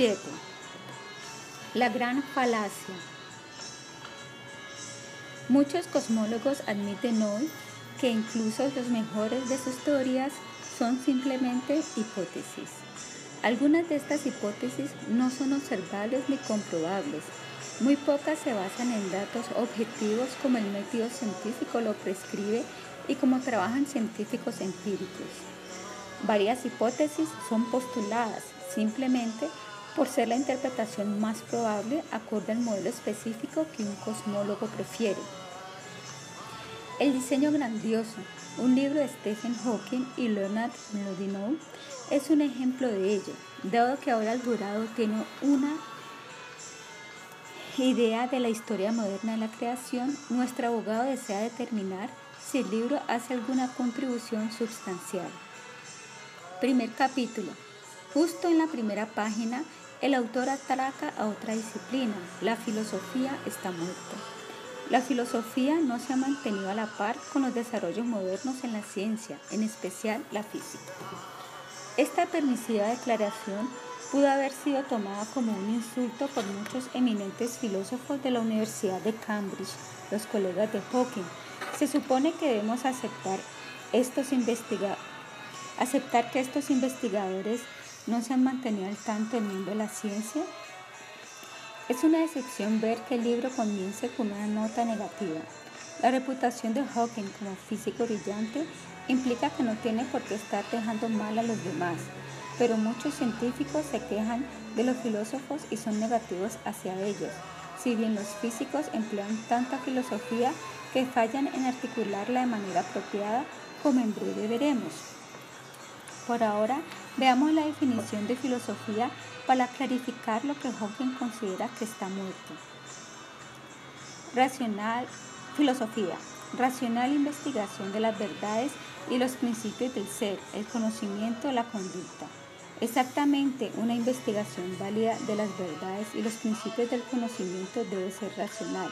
7. La gran falacia. Muchos cosmólogos admiten hoy que incluso los mejores de sus teorías son simplemente hipótesis. Algunas de estas hipótesis no son observables ni comprobables. Muy pocas se basan en datos objetivos como el método científico lo prescribe y como trabajan científicos empíricos. Varias hipótesis son postuladas simplemente por ser la interpretación más probable acorde al modelo específico que un cosmólogo prefiere. El diseño grandioso, un libro de Stephen Hawking y Leonard Mlodinow, es un ejemplo de ello, dado que ahora el jurado tiene una idea de la historia moderna de la creación, nuestro abogado desea determinar si el libro hace alguna contribución sustancial. Primer capítulo. Justo en la primera página, el autor atraca a otra disciplina. La filosofía está muerta. La filosofía no se ha mantenido a la par con los desarrollos modernos en la ciencia, en especial la física. Esta permisiva declaración pudo haber sido tomada como un insulto por muchos eminentes filósofos de la Universidad de Cambridge, los colegas de Hawking. Se supone que debemos aceptar estos investigadores aceptar que estos investigadores no se han mantenido al tanto del mundo de la ciencia? Es una decepción ver que el libro comience con una nota negativa. La reputación de Hawking como físico brillante implica que no tiene por qué estar dejando mal a los demás, pero muchos científicos se quejan de los filósofos y son negativos hacia ellos, si bien los físicos emplean tanta filosofía que fallan en articularla de manera apropiada, como en breve veremos. Por ahora, veamos la definición de filosofía para clarificar lo que Hawking considera que está muerto. Racional, filosofía, racional investigación de las verdades y los principios del ser, el conocimiento, la conducta. Exactamente, una investigación válida de las verdades y los principios del conocimiento debe ser racional,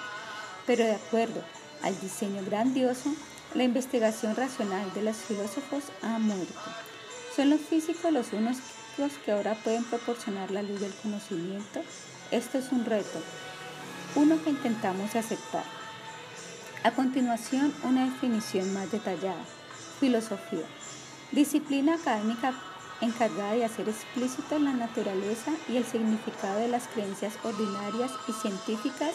pero de acuerdo al diseño grandioso, la investigación racional de los filósofos ha muerto. ¿Son los físicos los únicos que ahora pueden proporcionar la luz del conocimiento? Esto es un reto, uno que intentamos aceptar. A continuación, una definición más detallada. Filosofía. Disciplina académica encargada de hacer explícito la naturaleza y el significado de las creencias ordinarias y científicas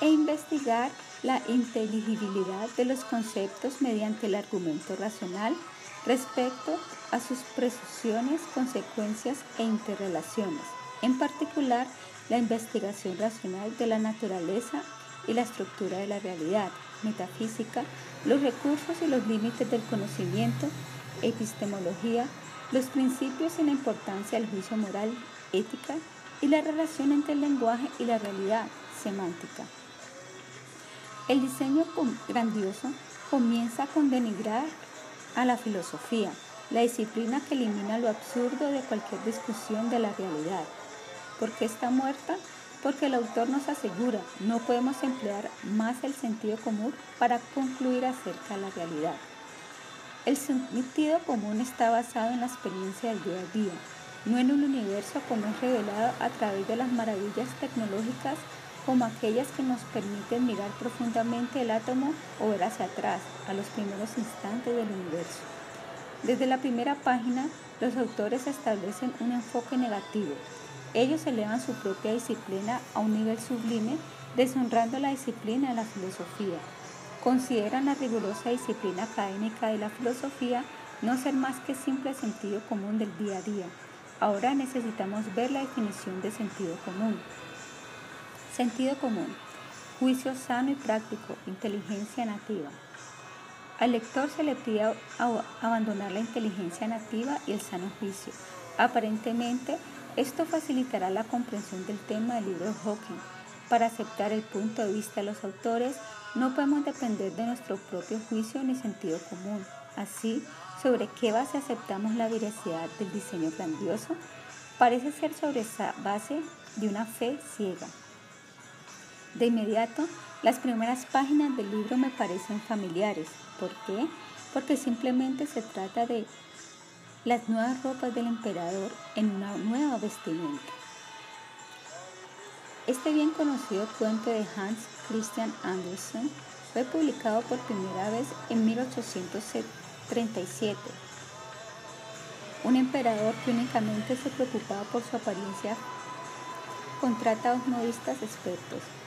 e investigar la inteligibilidad de los conceptos mediante el argumento racional respecto a sus presunciones, consecuencias e interrelaciones, en particular la investigación racional de la naturaleza y la estructura de la realidad, metafísica, los recursos y los límites del conocimiento, epistemología, los principios y la importancia del juicio moral, ética y la relación entre el lenguaje y la realidad, semántica. El diseño grandioso comienza con denigrar a la filosofía, la disciplina que elimina lo absurdo de cualquier discusión de la realidad. ¿Por qué está muerta? Porque el autor nos asegura, no podemos emplear más el sentido común para concluir acerca de la realidad. El sentido común está basado en la experiencia del día a día, no en un universo como es revelado a través de las maravillas tecnológicas como aquellas que nos permiten mirar profundamente el átomo o ver hacia atrás, a los primeros instantes del universo. Desde la primera página, los autores establecen un enfoque negativo. Ellos elevan su propia disciplina a un nivel sublime, deshonrando la disciplina de la filosofía. Consideran la rigurosa disciplina académica de la filosofía no ser más que simple sentido común del día a día. Ahora necesitamos ver la definición de sentido común. Sentido común, juicio sano y práctico, inteligencia nativa. Al lector se le pide abandonar la inteligencia nativa y el sano juicio. Aparentemente, esto facilitará la comprensión del tema del libro Hawking. Para aceptar el punto de vista de los autores, no podemos depender de nuestro propio juicio ni sentido común. Así, ¿sobre qué base aceptamos la veracidad del diseño grandioso? Parece ser sobre esa base de una fe ciega. De inmediato, las primeras páginas del libro me parecen familiares. ¿Por qué? Porque simplemente se trata de las nuevas ropas del emperador en una nueva vestimenta. Este bien conocido cuento de Hans Christian Andersen fue publicado por primera vez en 1837. Un emperador que únicamente se preocupaba por su apariencia contrata a dos modistas expertos.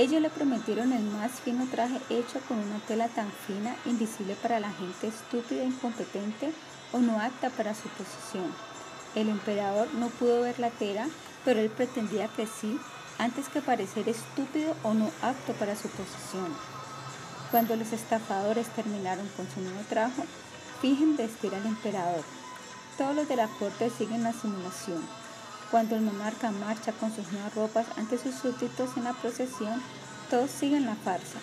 Ellos le prometieron el más fino traje hecho con una tela tan fina, invisible para la gente estúpida, incompetente o no apta para su posición. El emperador no pudo ver la tela, pero él pretendía que sí, antes que parecer estúpido o no apto para su posición. Cuando los estafadores terminaron con su nuevo trabajo, fijen vestir al emperador. Todos los de la corte siguen la simulación. Cuando el monarca marcha con sus nuevas ropas ante sus súbditos en la procesión, todos siguen la farsa.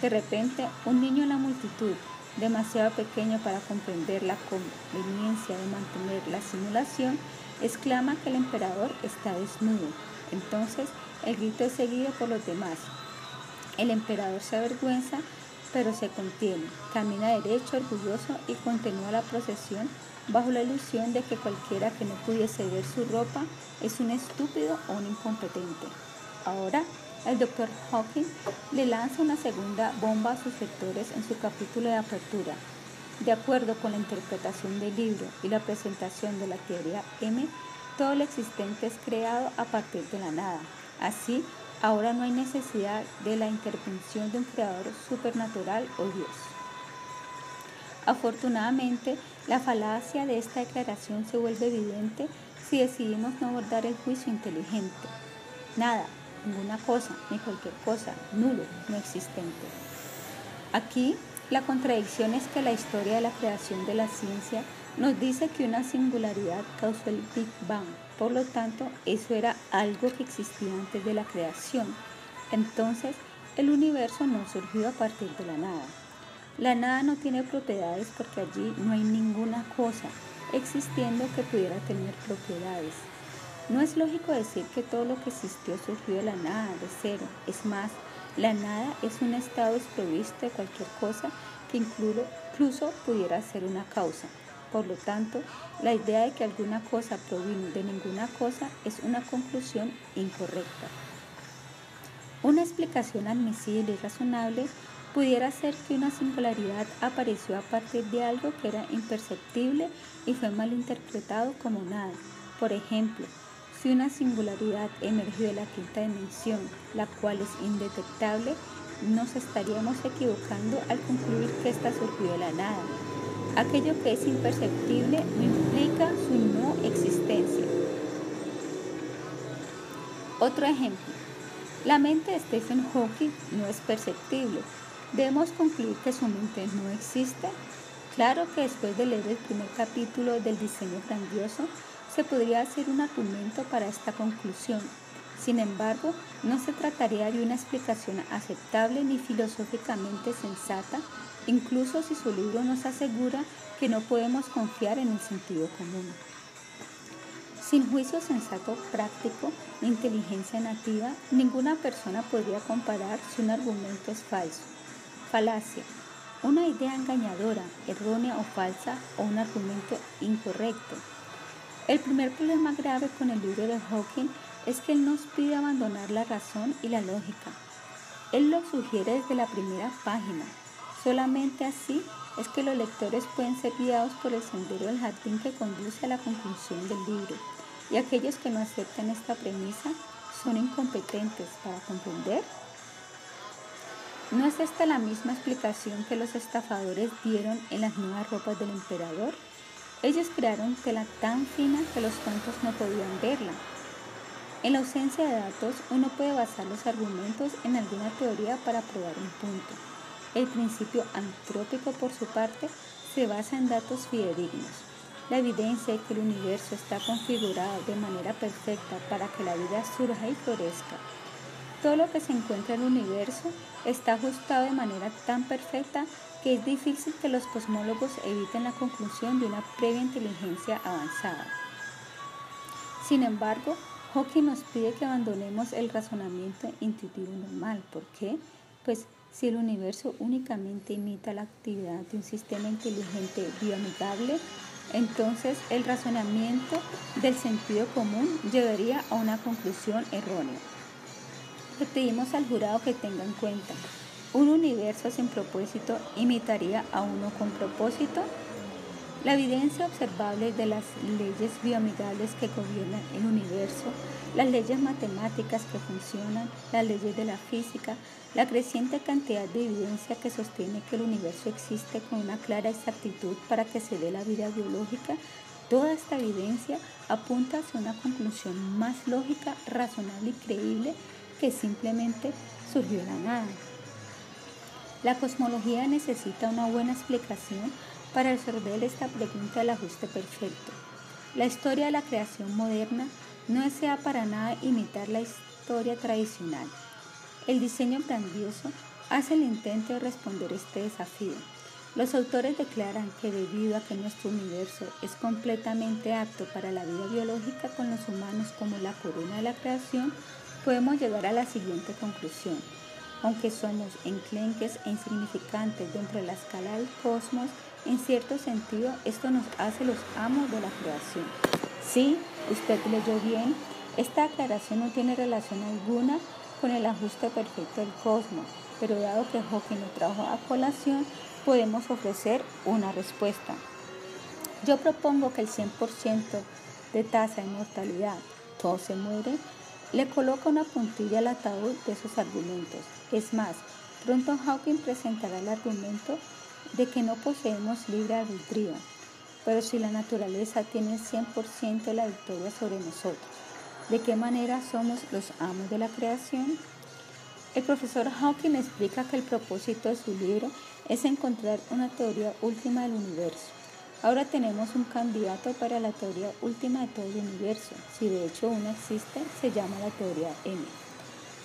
De repente, un niño en la multitud, demasiado pequeño para comprender la conveniencia de mantener la simulación, exclama que el emperador está desnudo. Entonces, el grito es seguido por los demás. El emperador se avergüenza, pero se contiene, camina derecho, orgulloso y continúa la procesión bajo la ilusión de que cualquiera que no pudiese ver su ropa es un estúpido o un incompetente. Ahora, el doctor Hawking le lanza una segunda bomba a sus lectores en su capítulo de apertura. De acuerdo con la interpretación del libro y la presentación de la teoría M, todo lo existente es creado a partir de la nada. Así, ahora no hay necesidad de la intervención de un creador supernatural o Dios. Afortunadamente, la falacia de esta declaración se vuelve evidente si decidimos no abordar el juicio inteligente. Nada, ninguna cosa, ni cualquier cosa, nulo, no existente. Aquí, la contradicción es que la historia de la creación de la ciencia nos dice que una singularidad causó el Big Bang, por lo tanto, eso era algo que existía antes de la creación. Entonces, el universo no surgió a partir de la nada. La nada no tiene propiedades porque allí no hay ninguna cosa existiendo que pudiera tener propiedades. No es lógico decir que todo lo que existió surgió de la nada, de cero. Es más, la nada es un estado desprovisto de cualquier cosa que incluso pudiera ser una causa. Por lo tanto, la idea de que alguna cosa provino de ninguna cosa es una conclusión incorrecta. Una explicación admisible y razonable pudiera ser que una singularidad apareció a partir de algo que era imperceptible y fue malinterpretado como nada. Por ejemplo, si una singularidad emergió de la quinta dimensión, la cual es indetectable, nos estaríamos equivocando al concluir que ésta surgió de la nada. Aquello que es imperceptible no implica su no existencia. Otro ejemplo. La mente de Stephen Hawking no es perceptible. ¿Debemos concluir que su mente no existe? Claro que después de leer el primer capítulo del diseño grandioso, se podría hacer un argumento para esta conclusión. Sin embargo, no se trataría de una explicación aceptable ni filosóficamente sensata, incluso si su libro nos asegura que no podemos confiar en el sentido común. Sin juicio sensato práctico inteligencia nativa, ninguna persona podría comparar si un argumento es falso. Falacia, una idea engañadora, errónea o falsa o un argumento incorrecto. El primer problema grave con el libro de Hawking es que él nos pide abandonar la razón y la lógica. Él lo sugiere desde la primera página. Solamente así es que los lectores pueden ser guiados por el sendero del jardín que conduce a la conclusión del libro. Y aquellos que no aceptan esta premisa son incompetentes para comprender. ¿No es esta la misma explicación que los estafadores dieron en las nuevas ropas del emperador? Ellos crearon tela tan fina que los tontos no podían verla. En la ausencia de datos, uno puede basar los argumentos en alguna teoría para probar un punto. El principio antrópico, por su parte, se basa en datos fidedignos. La evidencia de que el universo está configurado de manera perfecta para que la vida surja y florezca. Todo lo que se encuentra en el universo está ajustado de manera tan perfecta que es difícil que los cosmólogos eviten la conclusión de una previa inteligencia avanzada. Sin embargo, Hawking nos pide que abandonemos el razonamiento intuitivo normal. ¿Por qué? Pues si el universo únicamente imita la actividad de un sistema inteligente bioamigable, entonces el razonamiento del sentido común llevaría a una conclusión errónea. Le pedimos al jurado que tenga en cuenta, ¿un universo sin propósito imitaría a uno con propósito? La evidencia observable de las leyes bioamigables que gobiernan el universo, las leyes matemáticas que funcionan, las leyes de la física, la creciente cantidad de evidencia que sostiene que el universo existe con una clara exactitud para que se dé la vida biológica, toda esta evidencia apunta hacia una conclusión más lógica, razonable y creíble que simplemente surgió la nada. La cosmología necesita una buena explicación para resolver esta pregunta del ajuste perfecto. La historia de la creación moderna no desea para nada imitar la historia tradicional. El diseño grandioso hace el intento de responder este desafío. Los autores declaran que debido a que nuestro universo es completamente apto para la vida biológica con los humanos como la corona de la creación, podemos llegar a la siguiente conclusión. Aunque somos enclenques e insignificantes dentro de la escala del cosmos, en cierto sentido, esto nos hace los amos de la creación. Sí, usted leyó bien, esta aclaración no tiene relación alguna con el ajuste perfecto del cosmos, pero dado que Hawking lo trajo a colación, podemos ofrecer una respuesta. Yo propongo que el 100% de tasa de mortalidad, todo se muere, le coloca una puntilla al ataúd de sus argumentos. Es más, pronto Hawking presentará el argumento de que no poseemos libre albedrío, pero si la naturaleza tiene 100% de la victoria sobre nosotros, ¿de qué manera somos los amos de la creación? El profesor Hawking explica que el propósito de su libro es encontrar una teoría última del universo. Ahora tenemos un candidato para la teoría última de todo el universo. Si de hecho una existe, se llama la teoría M.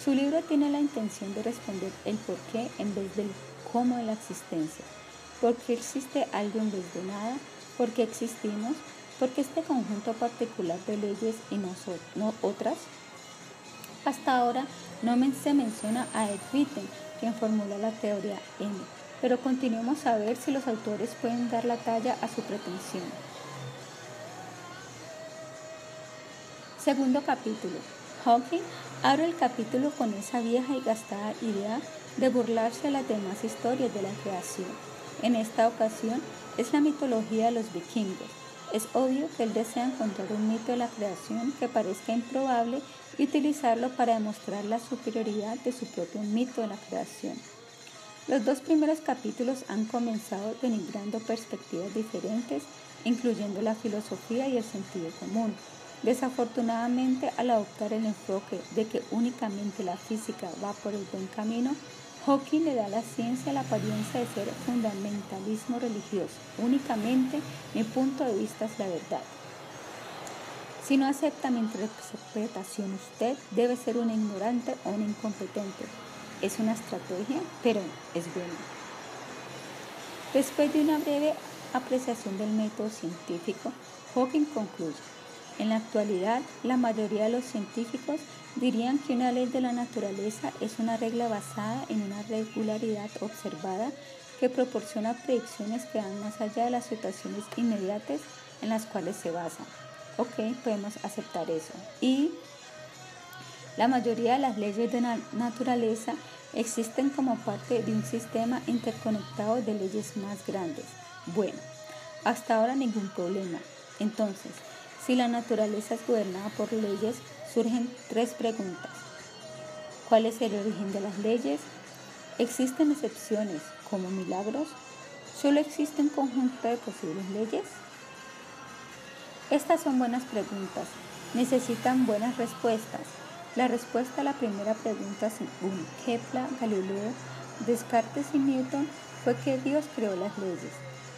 Su libro tiene la intención de responder el por qué en vez del cómo de la existencia. ¿Por qué existe algo en vez de nada? ¿Por qué existimos? ¿Por qué este conjunto particular de leyes y no, no otras? Hasta ahora no se menciona a Ed Witten, quien formula la teoría M, pero continuemos a ver si los autores pueden dar la talla a su pretensión. Segundo capítulo. Hawking abre el capítulo con esa vieja y gastada idea de burlarse de las demás historias de la creación. En esta ocasión es la mitología de los vikingos. Es obvio que él desea encontrar un mito de la creación que parezca improbable y utilizarlo para demostrar la superioridad de su propio mito de la creación. Los dos primeros capítulos han comenzado denigrando perspectivas diferentes, incluyendo la filosofía y el sentido común. Desafortunadamente, al adoptar el enfoque de que únicamente la física va por el buen camino, Hawking le da a la ciencia la apariencia de ser fundamentalismo religioso. Únicamente mi punto de vista es la verdad. Si no acepta mi interpretación, usted debe ser un ignorante o un incompetente. Es una estrategia, pero es buena. Después de una breve apreciación del método científico, Hawking concluye. En la actualidad, la mayoría de los científicos dirían que una ley de la naturaleza es una regla basada en una regularidad observada que proporciona predicciones que van más allá de las situaciones inmediatas en las cuales se basan. Ok, podemos aceptar eso. Y la mayoría de las leyes de la naturaleza existen como parte de un sistema interconectado de leyes más grandes. Bueno, hasta ahora ningún problema. Entonces, si la naturaleza es gobernada por leyes, surgen tres preguntas. ¿Cuál es el origen de las leyes? ¿Existen excepciones como milagros? ¿Solo existe un conjunto de posibles leyes? Estas son buenas preguntas. Necesitan buenas respuestas. La respuesta a la primera pregunta, según Kepler, Galileo, Descartes y Newton, fue que Dios creó las leyes.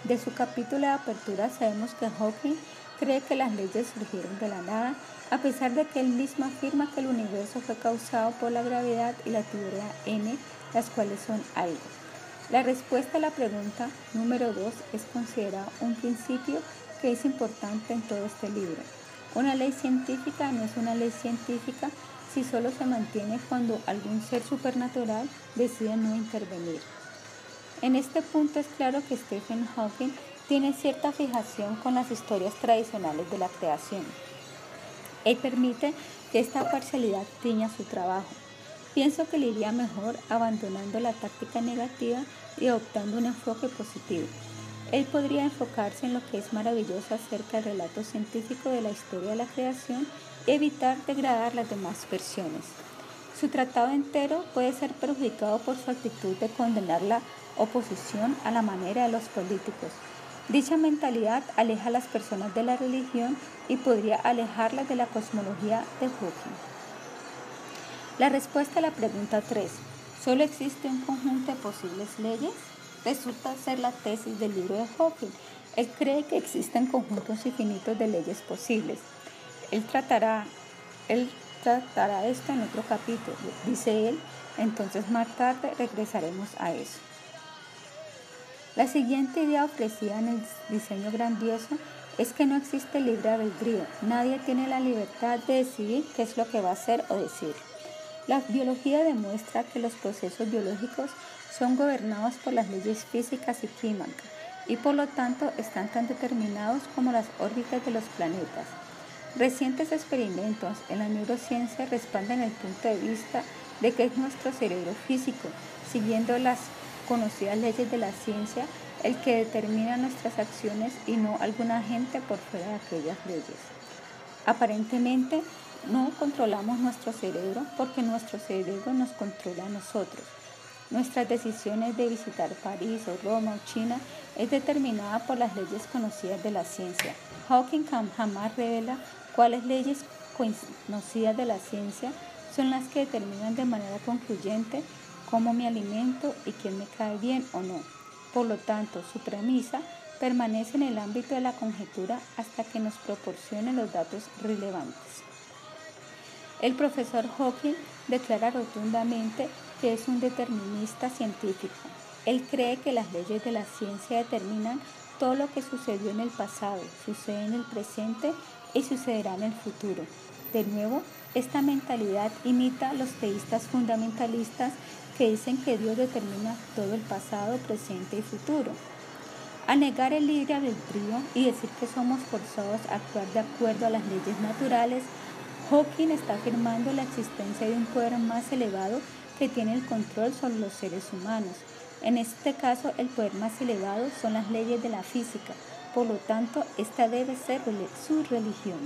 De su capítulo de apertura sabemos que Hawking cree que las leyes surgieron de la nada, a pesar de que él mismo afirma que el universo fue causado por la gravedad y la teoría N, las cuales son algo. La respuesta a la pregunta número 2 es considerada un principio que es importante en todo este libro. Una ley científica no es una ley científica si solo se mantiene cuando algún ser supernatural decide no intervenir. En este punto es claro que Stephen Hawking tiene cierta fijación con las historias tradicionales de la creación. Él permite que esta parcialidad tiña su trabajo. pienso que le iría mejor abandonando la táctica negativa y adoptando un enfoque positivo. Él podría enfocarse en lo que es maravilloso acerca del relato científico de la historia de la creación evitar degradar las demás versiones. Su tratado entero puede ser perjudicado por su actitud de condenar la oposición a la manera de los políticos. Dicha mentalidad aleja a las personas de la religión y podría alejarlas de la cosmología de Hawking. La respuesta a la pregunta 3. ¿Solo existe un conjunto de posibles leyes? Resulta ser la tesis del libro de Hawking. Él cree que existen conjuntos infinitos de leyes posibles. Él tratará, él tratará esto en otro capítulo, dice él, entonces más tarde regresaremos a eso. La siguiente idea ofrecida en el diseño grandioso es que no existe libre albedrío, nadie tiene la libertad de decidir qué es lo que va a hacer o decir. La biología demuestra que los procesos biológicos son gobernados por las leyes físicas y químicas y por lo tanto están tan determinados como las órbitas de los planetas. Recientes experimentos en la neurociencia respaldan el punto de vista de que es nuestro cerebro físico, siguiendo las conocidas leyes de la ciencia, el que determina nuestras acciones y no algún agente por fuera de aquellas leyes. Aparentemente, no controlamos nuestro cerebro porque nuestro cerebro nos controla a nosotros. Nuestras decisiones de visitar París o Roma o China es determinada por las leyes conocidas de la ciencia. Hawking jamás revela cuáles leyes conocidas de la ciencia son las que determinan de manera concluyente cómo me alimento y quién me cae bien o no. Por lo tanto, su premisa permanece en el ámbito de la conjetura hasta que nos proporcione los datos relevantes. El profesor Hawking declara rotundamente que es un determinista científico. Él cree que las leyes de la ciencia determinan todo lo que sucedió en el pasado, sucede en el presente y sucederá en el futuro. De nuevo, esta mentalidad imita a los teístas fundamentalistas que dicen que Dios determina todo el pasado, presente y futuro. A negar el libre albedrío y decir que somos forzados a actuar de acuerdo a las leyes naturales, Hawking está afirmando la existencia de un poder más elevado que tiene el control sobre los seres humanos. En este caso, el poder más elevado son las leyes de la física, por lo tanto, esta debe ser su religión.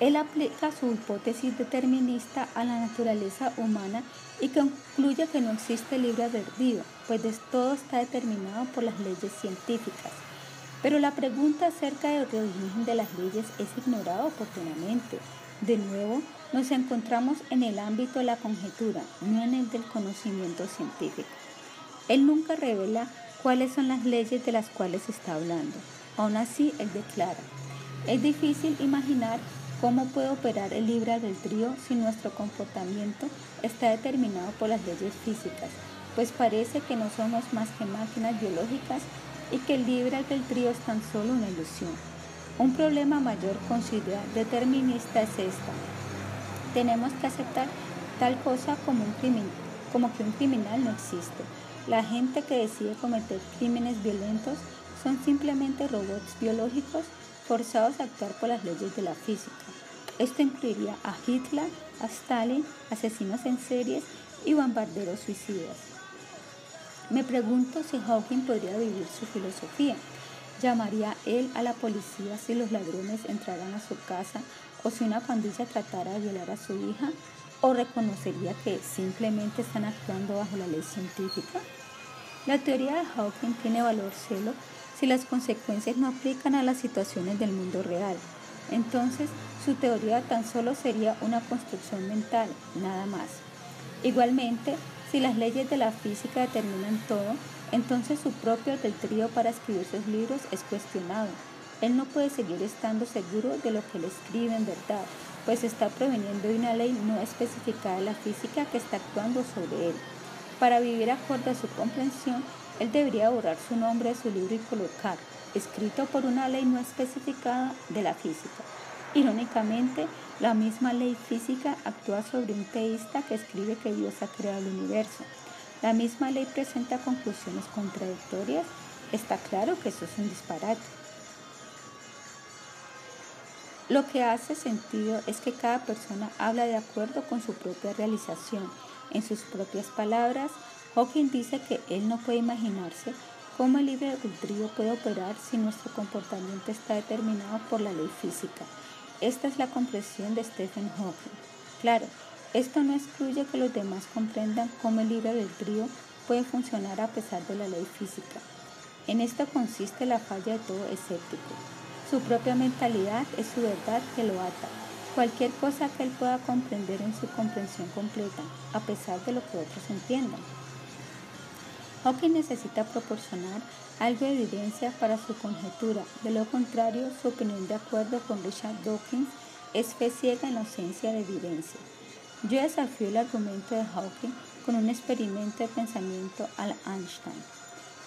Él aplica su hipótesis determinista a la naturaleza humana y concluye que no existe libre albedrío, pues todo está determinado por las leyes científicas. Pero la pregunta acerca del origen de las leyes es ignorada oportunamente. De nuevo, nos encontramos en el ámbito de la conjetura, no en el del conocimiento científico. Él nunca revela cuáles son las leyes de las cuales está hablando. Aún así, él declara, es difícil imaginar cómo puede operar el libre albedrío si nuestro comportamiento está determinado por las leyes físicas, pues parece que no somos más que máquinas biológicas y que el libre albedrío es tan solo una ilusión. Un problema mayor con su idea determinista es esta. Tenemos que aceptar tal cosa como, un crimen, como que un criminal no existe la gente que decide cometer crímenes violentos son simplemente robots biológicos forzados a actuar por las leyes de la física. Esto incluiría a Hitler, a Stalin, asesinos en series y bombarderos suicidas. Me pregunto si Hawking podría vivir su filosofía. ¿Llamaría él a la policía si los ladrones entraran a su casa o si una pandilla tratara de violar a su hija? O reconocería que simplemente están actuando bajo la ley científica? La teoría de Hawking tiene valor solo si las consecuencias no aplican a las situaciones del mundo real. Entonces, su teoría tan solo sería una construcción mental, nada más. Igualmente, si las leyes de la física determinan todo, entonces su propio trío para escribir sus libros es cuestionado. Él no puede seguir estando seguro de lo que él escribe en verdad, pues está proveniendo de una ley no especificada de la física que está actuando sobre él. Para vivir acorde a su comprensión, él debería borrar su nombre de su libro y colocar, escrito por una ley no especificada de la física. Irónicamente, la misma ley física actúa sobre un teísta que escribe que Dios ha creado el universo. La misma ley presenta conclusiones contradictorias. Está claro que eso es un disparate. Lo que hace sentido es que cada persona habla de acuerdo con su propia realización. En sus propias palabras, Hawking dice que él no puede imaginarse cómo el libre albedrío puede operar si nuestro comportamiento está determinado por la ley física. Esta es la comprensión de Stephen Hawking. Claro, esto no excluye que los demás comprendan cómo el libre albedrío puede funcionar a pesar de la ley física. En esto consiste la falla de todo escéptico. Su propia mentalidad es su verdad que lo ata. Cualquier cosa que él pueda comprender en su comprensión completa, a pesar de lo que otros entiendan. Hawking necesita proporcionar algo de evidencia para su conjetura, de lo contrario, su opinión de acuerdo con Richard Dawkins es fe ciega en ausencia de evidencia. Yo desafío el argumento de Hawking con un experimento de pensamiento al Einstein.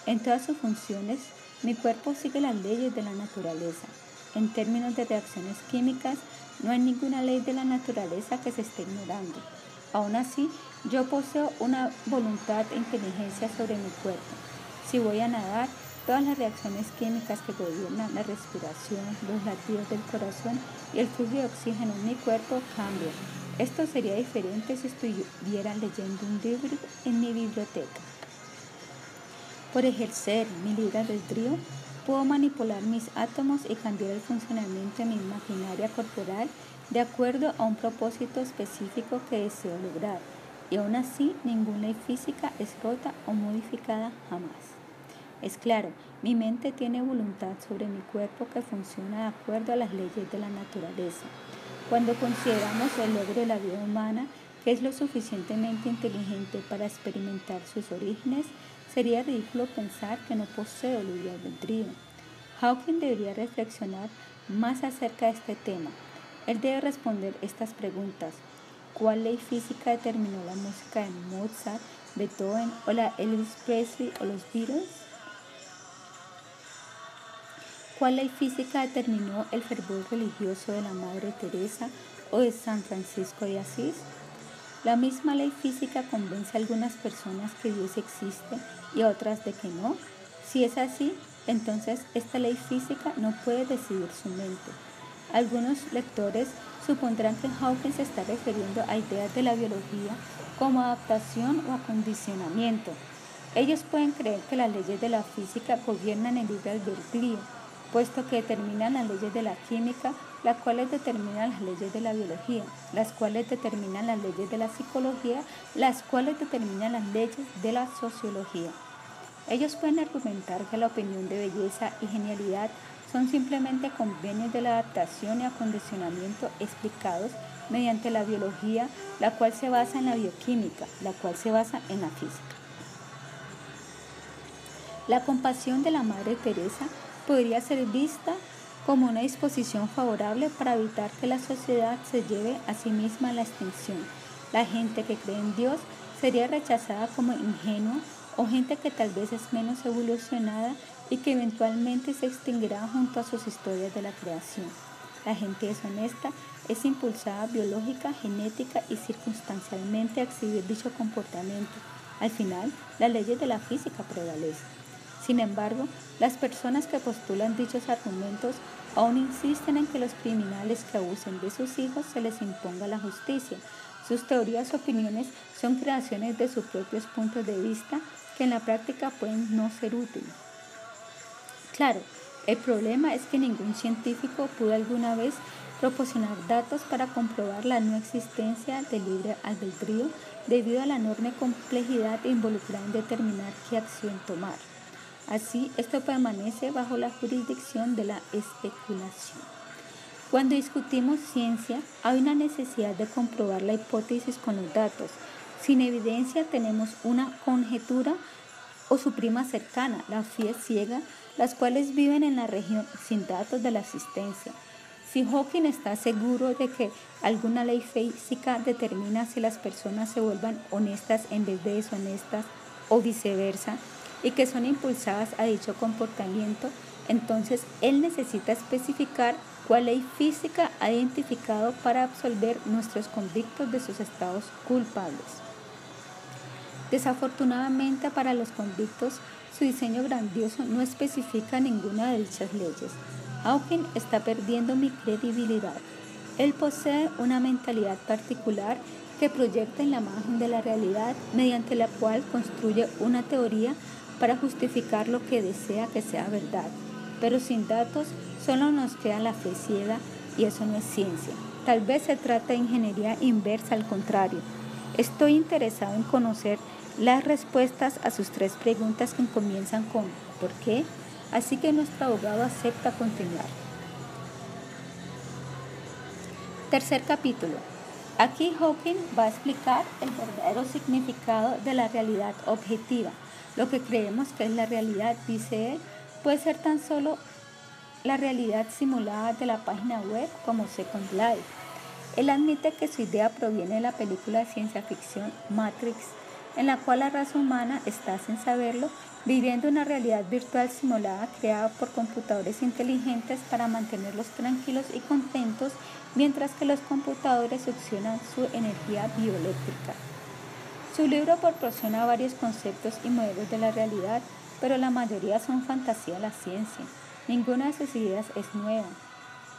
En todas sus funciones, mi cuerpo sigue las leyes de la naturaleza. En términos de reacciones químicas, no hay ninguna ley de la naturaleza que se esté ignorando. Aún así, yo poseo una voluntad e inteligencia sobre mi cuerpo. Si voy a nadar, todas las reacciones químicas que gobiernan la respiración, los latidos del corazón y el flujo de oxígeno en mi cuerpo cambian. Esto sería diferente si estuviera leyendo un libro en mi biblioteca. Por ejercer mi libre albedrío, puedo manipular mis átomos y cambiar el funcionamiento de mi maquinaria corporal de acuerdo a un propósito específico que deseo lograr, y aún así ninguna ley física es rota o modificada jamás. Es claro, mi mente tiene voluntad sobre mi cuerpo que funciona de acuerdo a las leyes de la naturaleza. Cuando consideramos el logro de la vida humana, que es lo suficientemente inteligente para experimentar sus orígenes, Sería ridículo pensar que no poseo libre albedrío. Hawking debería reflexionar más acerca de este tema. Él debe responder estas preguntas. ¿Cuál ley física determinó la música de Mozart, Beethoven o la Elvis Presley o los Beatles? ¿Cuál ley física determinó el fervor religioso de la Madre Teresa o de San Francisco de Asís? La misma ley física convence a algunas personas que Dios existe y otras de que no. Si es así, entonces esta ley física no puede decidir su mente. Algunos lectores supondrán que Hawking se está refiriendo a ideas de la biología como adaptación o acondicionamiento. Ellos pueden creer que las leyes de la física gobiernan el libre albedrío, puesto que determinan las leyes de la química las cuales determinan las leyes de la biología, las cuales determinan las leyes de la psicología, las cuales determinan las leyes de la sociología. Ellos pueden argumentar que la opinión de belleza y genialidad son simplemente convenios de la adaptación y acondicionamiento explicados mediante la biología, la cual se basa en la bioquímica, la cual se basa en la física. La compasión de la Madre Teresa podría ser vista como una disposición favorable para evitar que la sociedad se lleve a sí misma a la extinción. La gente que cree en Dios sería rechazada como ingenua o gente que tal vez es menos evolucionada y que eventualmente se extinguirá junto a sus historias de la creación. La gente deshonesta es impulsada biológica, genética y circunstancialmente a exhibir dicho comportamiento. Al final, las leyes de la física prevalecen. Sin embargo, las personas que postulan dichos argumentos aún insisten en que los criminales que abusen de sus hijos se les imponga la justicia. Sus teorías o opiniones son creaciones de sus propios puntos de vista que en la práctica pueden no ser útiles. Claro, el problema es que ningún científico pudo alguna vez proporcionar datos para comprobar la no existencia del libre albedrío debido a la enorme complejidad involucrada en determinar qué acción tomar. Así, esto permanece bajo la jurisdicción de la especulación. Cuando discutimos ciencia, hay una necesidad de comprobar la hipótesis con los datos. Sin evidencia tenemos una conjetura o su prima cercana, la fe ciega, las cuales viven en la región sin datos de la existencia. Si Hawking está seguro de que alguna ley física determina si las personas se vuelvan honestas en vez de deshonestas o viceversa, y que son impulsadas a dicho comportamiento, entonces él necesita especificar cuál ley física ha identificado para absolver nuestros convictos de sus estados culpables. Desafortunadamente para los convictos, su diseño grandioso no especifica ninguna de dichas leyes. Hawking está perdiendo mi credibilidad. Él posee una mentalidad particular que proyecta en la imagen de la realidad mediante la cual construye una teoría para justificar lo que desea que sea verdad. Pero sin datos solo nos queda la fe ciega y eso no es ciencia. Tal vez se trata de ingeniería inversa al contrario. Estoy interesado en conocer las respuestas a sus tres preguntas que comienzan con ¿por qué? Así que nuestro abogado acepta continuar. Tercer capítulo. Aquí Hawking va a explicar el verdadero significado de la realidad objetiva. Lo que creemos que es la realidad, dice él, puede ser tan solo la realidad simulada de la página web como Second Life. Él admite que su idea proviene de la película de ciencia ficción Matrix, en la cual la raza humana está, sin saberlo, viviendo una realidad virtual simulada creada por computadores inteligentes para mantenerlos tranquilos y contentos mientras que los computadores succionan su energía bioeléctrica. Su libro proporciona varios conceptos y modelos de la realidad, pero la mayoría son fantasía de la ciencia. Ninguna de sus ideas es nueva.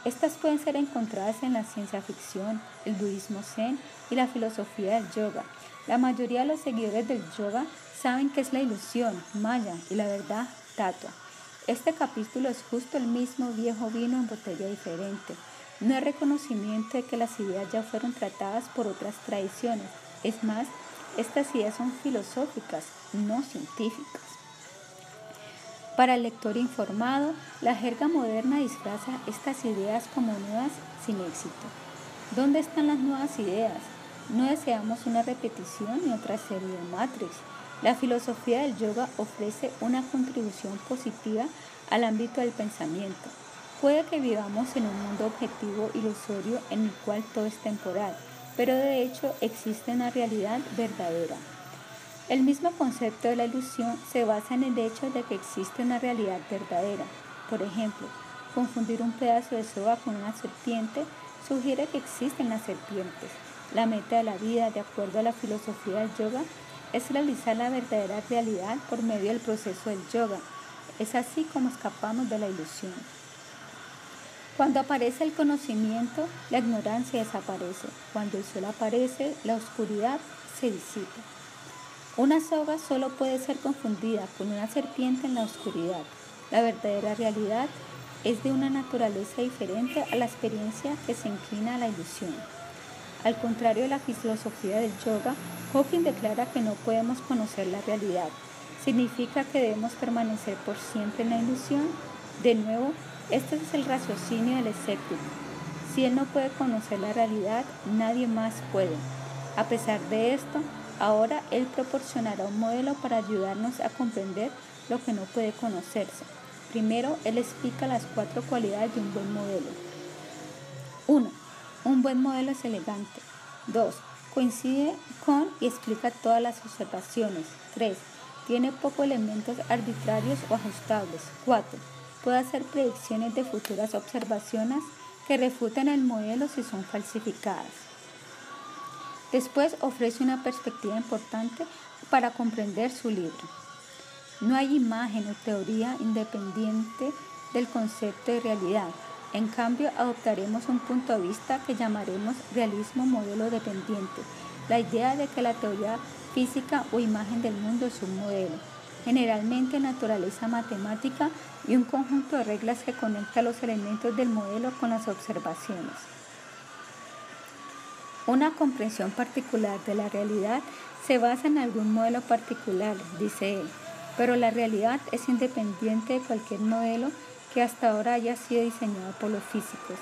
Estas pueden ser encontradas en la ciencia ficción, el budismo zen y la filosofía del yoga. La mayoría de los seguidores del yoga saben que es la ilusión, maya y la verdad, tatua. Este capítulo es justo el mismo viejo vino en botella diferente. No es reconocimiento de que las ideas ya fueron tratadas por otras tradiciones. Es más, estas ideas son filosóficas, no científicas. Para el lector informado, la jerga moderna disfraza estas ideas como nuevas sin éxito. ¿Dónde están las nuevas ideas? No deseamos una repetición ni otra serie de Matrix. La filosofía del yoga ofrece una contribución positiva al ámbito del pensamiento. Puede que vivamos en un mundo objetivo ilusorio en el cual todo es temporal, pero de hecho existe una realidad verdadera. El mismo concepto de la ilusión se basa en el hecho de que existe una realidad verdadera. Por ejemplo, confundir un pedazo de soga con una serpiente sugiere que existen las serpientes. La meta de la vida, de acuerdo a la filosofía del yoga, es realizar la verdadera realidad por medio del proceso del yoga. Es así como escapamos de la ilusión. Cuando aparece el conocimiento, la ignorancia desaparece. Cuando el sol aparece, la oscuridad se disipa. Una soga solo puede ser confundida con una serpiente en la oscuridad. La verdadera realidad es de una naturaleza diferente a la experiencia que se inclina a la ilusión. Al contrario de la filosofía del yoga, Hawking declara que no podemos conocer la realidad. ¿Significa que debemos permanecer por siempre en la ilusión? De nuevo, este es el raciocinio del escéptico. Si él no puede conocer la realidad, nadie más puede. A pesar de esto, ahora él proporcionará un modelo para ayudarnos a comprender lo que no puede conocerse. Primero, él explica las cuatro cualidades de un buen modelo. 1. Un buen modelo es elegante. 2. Coincide con y explica todas las observaciones. 3. Tiene pocos elementos arbitrarios o ajustables. 4 puede hacer predicciones de futuras observaciones que refuten el modelo si son falsificadas. Después ofrece una perspectiva importante para comprender su libro. No hay imagen o teoría independiente del concepto de realidad. En cambio, adoptaremos un punto de vista que llamaremos realismo modelo dependiente, la idea de que la teoría física o imagen del mundo es un modelo generalmente naturaleza matemática y un conjunto de reglas que conecta los elementos del modelo con las observaciones. Una comprensión particular de la realidad se basa en algún modelo particular, dice él, pero la realidad es independiente de cualquier modelo que hasta ahora haya sido diseñado por los físicos.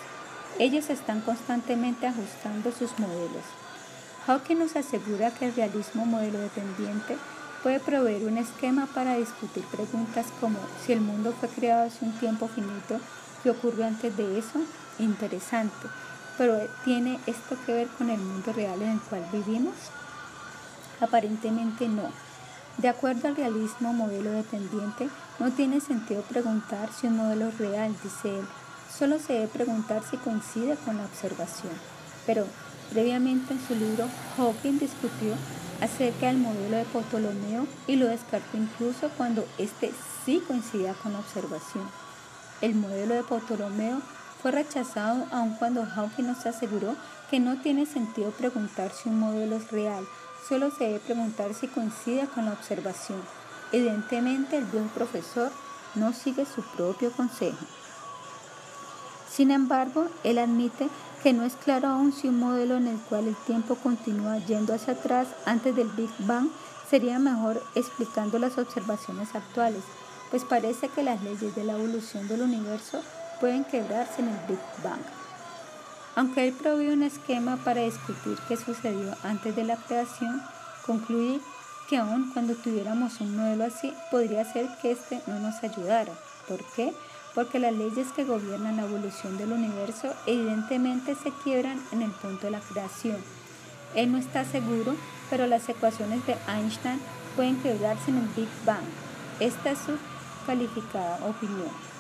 Ellos están constantemente ajustando sus modelos. Hawking nos asegura que el realismo modelo dependiente puede proveer un esquema para discutir preguntas como si el mundo fue creado hace un tiempo finito, ¿qué ocurrió antes de eso? Interesante. Pero ¿tiene esto que ver con el mundo real en el cual vivimos? Aparentemente no. De acuerdo al realismo modelo dependiente, no tiene sentido preguntar si un modelo real, dice él. Solo se debe preguntar si coincide con la observación. Pero previamente en su libro, Hawking discutió acerca del modelo de Ptolomeo y lo descartó incluso cuando éste sí coincidía con la observación. El modelo de Ptolomeo fue rechazado aun cuando Hawking nos aseguró que no tiene sentido preguntar si un modelo es real, solo se debe preguntar si coincide con la observación. Evidentemente el viejo profesor no sigue su propio consejo. Sin embargo, él admite que no es claro aún si un modelo en el cual el tiempo continúa yendo hacia atrás antes del Big Bang sería mejor explicando las observaciones actuales, pues parece que las leyes de la evolución del universo pueden quebrarse en el Big Bang. Aunque él provee un esquema para discutir qué sucedió antes de la creación, concluye que aun cuando tuviéramos un modelo así, podría ser que éste no nos ayudara. ¿Por qué? Porque las leyes que gobiernan la evolución del universo evidentemente se quiebran en el punto de la creación. Él no está seguro, pero las ecuaciones de Einstein pueden quebrarse en el Big Bang. Esta es su calificada opinión.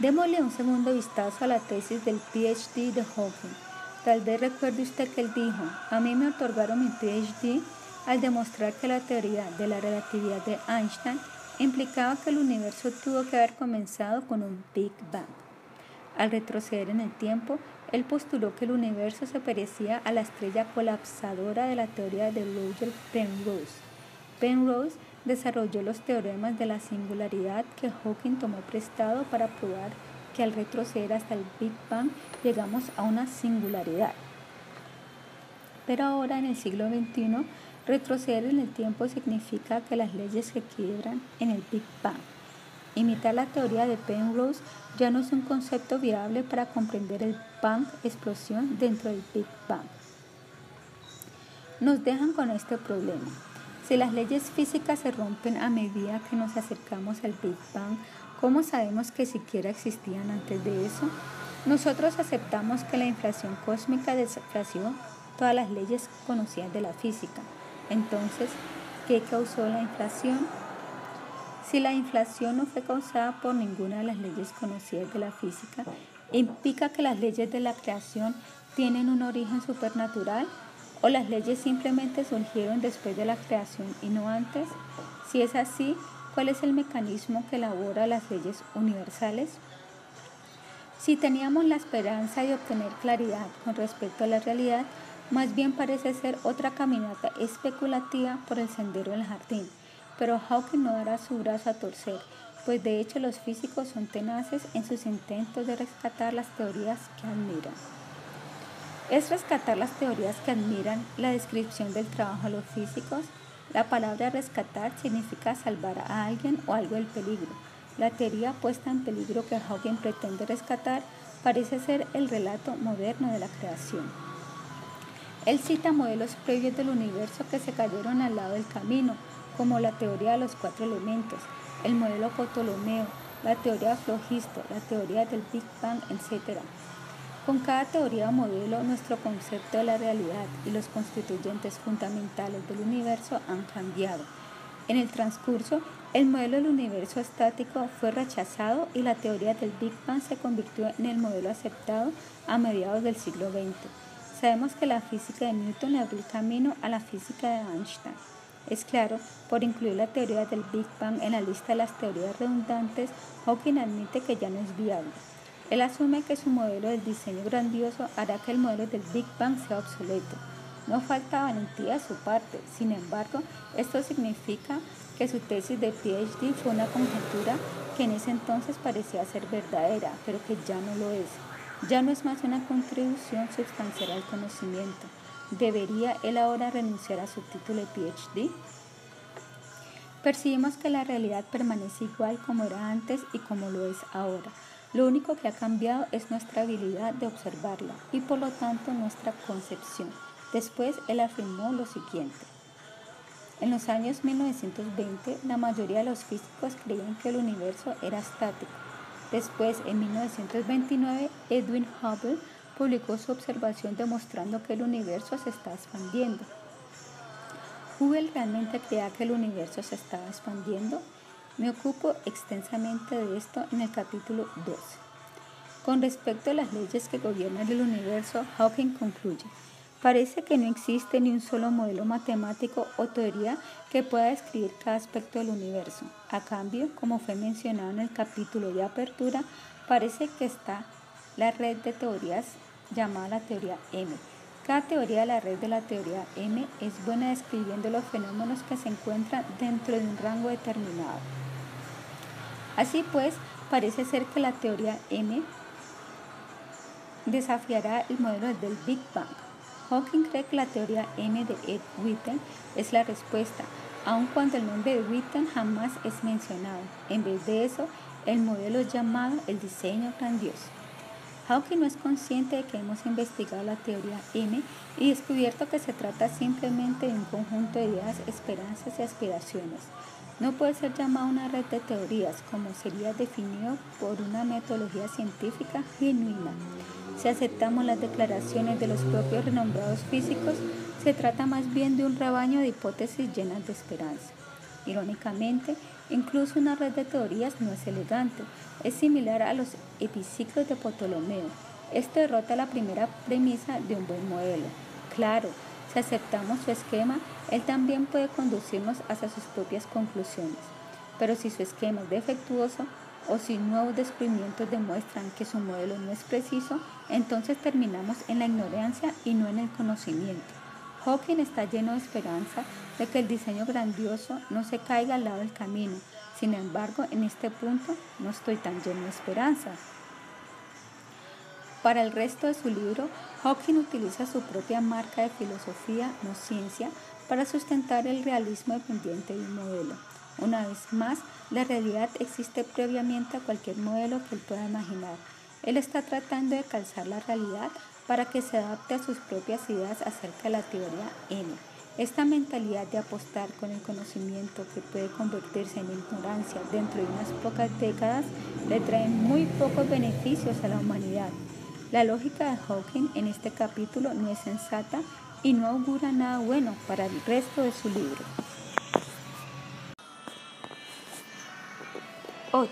Démosle un segundo vistazo a la tesis del PhD de Hawking. Tal vez recuerde usted que él dijo, a mí me otorgaron mi PhD al demostrar que la teoría de la relatividad de Einstein implicaba que el universo tuvo que haber comenzado con un Big Bang. Al retroceder en el tiempo, él postuló que el universo se parecía a la estrella colapsadora de la teoría de Roger Penrose. Penrose desarrolló los teoremas de la singularidad que Hawking tomó prestado para probar que al retroceder hasta el Big Bang llegamos a una singularidad. Pero ahora en el siglo XXI, retroceder en el tiempo significa que las leyes se quiebran en el Big Bang. Imitar la teoría de Penrose ya no es un concepto viable para comprender el Bang explosión dentro del Big Bang. Nos dejan con este problema. Si las leyes físicas se rompen a medida que nos acercamos al Big Bang, ¿cómo sabemos que siquiera existían antes de eso? Nosotros aceptamos que la inflación cósmica desplació todas las leyes conocidas de la física. Entonces, ¿qué causó la inflación? Si la inflación no fue causada por ninguna de las leyes conocidas de la física, ¿implica que las leyes de la creación tienen un origen supernatural? ¿O las leyes simplemente surgieron después de la creación y no antes? Si es así, ¿cuál es el mecanismo que elabora las leyes universales? Si teníamos la esperanza de obtener claridad con respecto a la realidad, más bien parece ser otra caminata especulativa por el sendero del jardín. Pero Hawking no dará su brazo a torcer, pues de hecho los físicos son tenaces en sus intentos de rescatar las teorías que admiran es rescatar las teorías que admiran la descripción del trabajo de los físicos. La palabra rescatar significa salvar a alguien o algo del peligro. La teoría puesta en peligro que Hawking pretende rescatar parece ser el relato moderno de la creación. Él cita modelos previos del universo que se cayeron al lado del camino, como la teoría de los cuatro elementos, el modelo Ptolomeo, la teoría de Flogisto, la teoría del Big Bang, etc. Con cada teoría o modelo, nuestro concepto de la realidad y los constituyentes fundamentales del universo han cambiado. En el transcurso, el modelo del universo estático fue rechazado y la teoría del Big Bang se convirtió en el modelo aceptado a mediados del siglo XX. Sabemos que la física de Newton abrió el camino a la física de Einstein. Es claro, por incluir la teoría del Big Bang en la lista de las teorías redundantes, Hawking admite que ya no es viable. Él asume que su modelo de diseño grandioso hará que el modelo del Big Bang sea obsoleto. No falta valentía de su parte, sin embargo, esto significa que su tesis de PhD fue una conjetura que en ese entonces parecía ser verdadera, pero que ya no lo es. Ya no es más una contribución sustancial al conocimiento. ¿Debería él ahora renunciar a su título de PhD? Percibimos que la realidad permanece igual como era antes y como lo es ahora. Lo único que ha cambiado es nuestra habilidad de observarla y por lo tanto nuestra concepción. Después él afirmó lo siguiente. En los años 1920 la mayoría de los físicos creían que el universo era estático. Después, en 1929, Edwin Hubble publicó su observación demostrando que el universo se está expandiendo. ¿Hubble realmente creía que el universo se estaba expandiendo? Me ocupo extensamente de esto en el capítulo 12. Con respecto a las leyes que gobiernan el universo, Hawking concluye, Parece que no existe ni un solo modelo matemático o teoría que pueda describir cada aspecto del universo. A cambio, como fue mencionado en el capítulo de apertura, parece que está la red de teorías llamada la teoría M. Cada teoría de la red de la teoría M es buena describiendo los fenómenos que se encuentran dentro de un rango determinado. Así pues, parece ser que la teoría M desafiará el modelo del Big Bang. Hawking cree que la teoría M de Ed Witten es la respuesta, aun cuando el nombre de Witten jamás es mencionado. En vez de eso, el modelo es llamado el diseño grandioso. Hawking no es consciente de que hemos investigado la teoría M y descubierto que se trata simplemente de un conjunto de ideas, esperanzas y aspiraciones. No puede ser llamado una red de teorías como sería definido por una metodología científica genuina. Si aceptamos las declaraciones de los propios renombrados físicos, se trata más bien de un rebaño de hipótesis llenas de esperanza. Irónicamente, incluso una red de teorías no es elegante, es similar a los epiciclos de Ptolomeo. Esto derrota la primera premisa de un buen modelo. Claro, si aceptamos su esquema, él también puede conducirnos hacia sus propias conclusiones. Pero si su esquema es defectuoso, o si nuevos descubrimientos demuestran que su modelo no es preciso, entonces terminamos en la ignorancia y no en el conocimiento. Hawking está lleno de esperanza de que el diseño grandioso no se caiga al lado del camino. Sin embargo, en este punto no estoy tan lleno de esperanza. Para el resto de su libro, Hawking utiliza su propia marca de filosofía, no ciencia, para sustentar el realismo dependiente de un modelo. Una vez más, la realidad existe previamente a cualquier modelo que él pueda imaginar. Él está tratando de calzar la realidad para que se adapte a sus propias ideas acerca de la teoría N. Esta mentalidad de apostar con el conocimiento que puede convertirse en ignorancia dentro de unas pocas décadas le trae muy pocos beneficios a la humanidad. La lógica de Hawking en este capítulo no es sensata y no augura nada bueno para el resto de su libro. 8.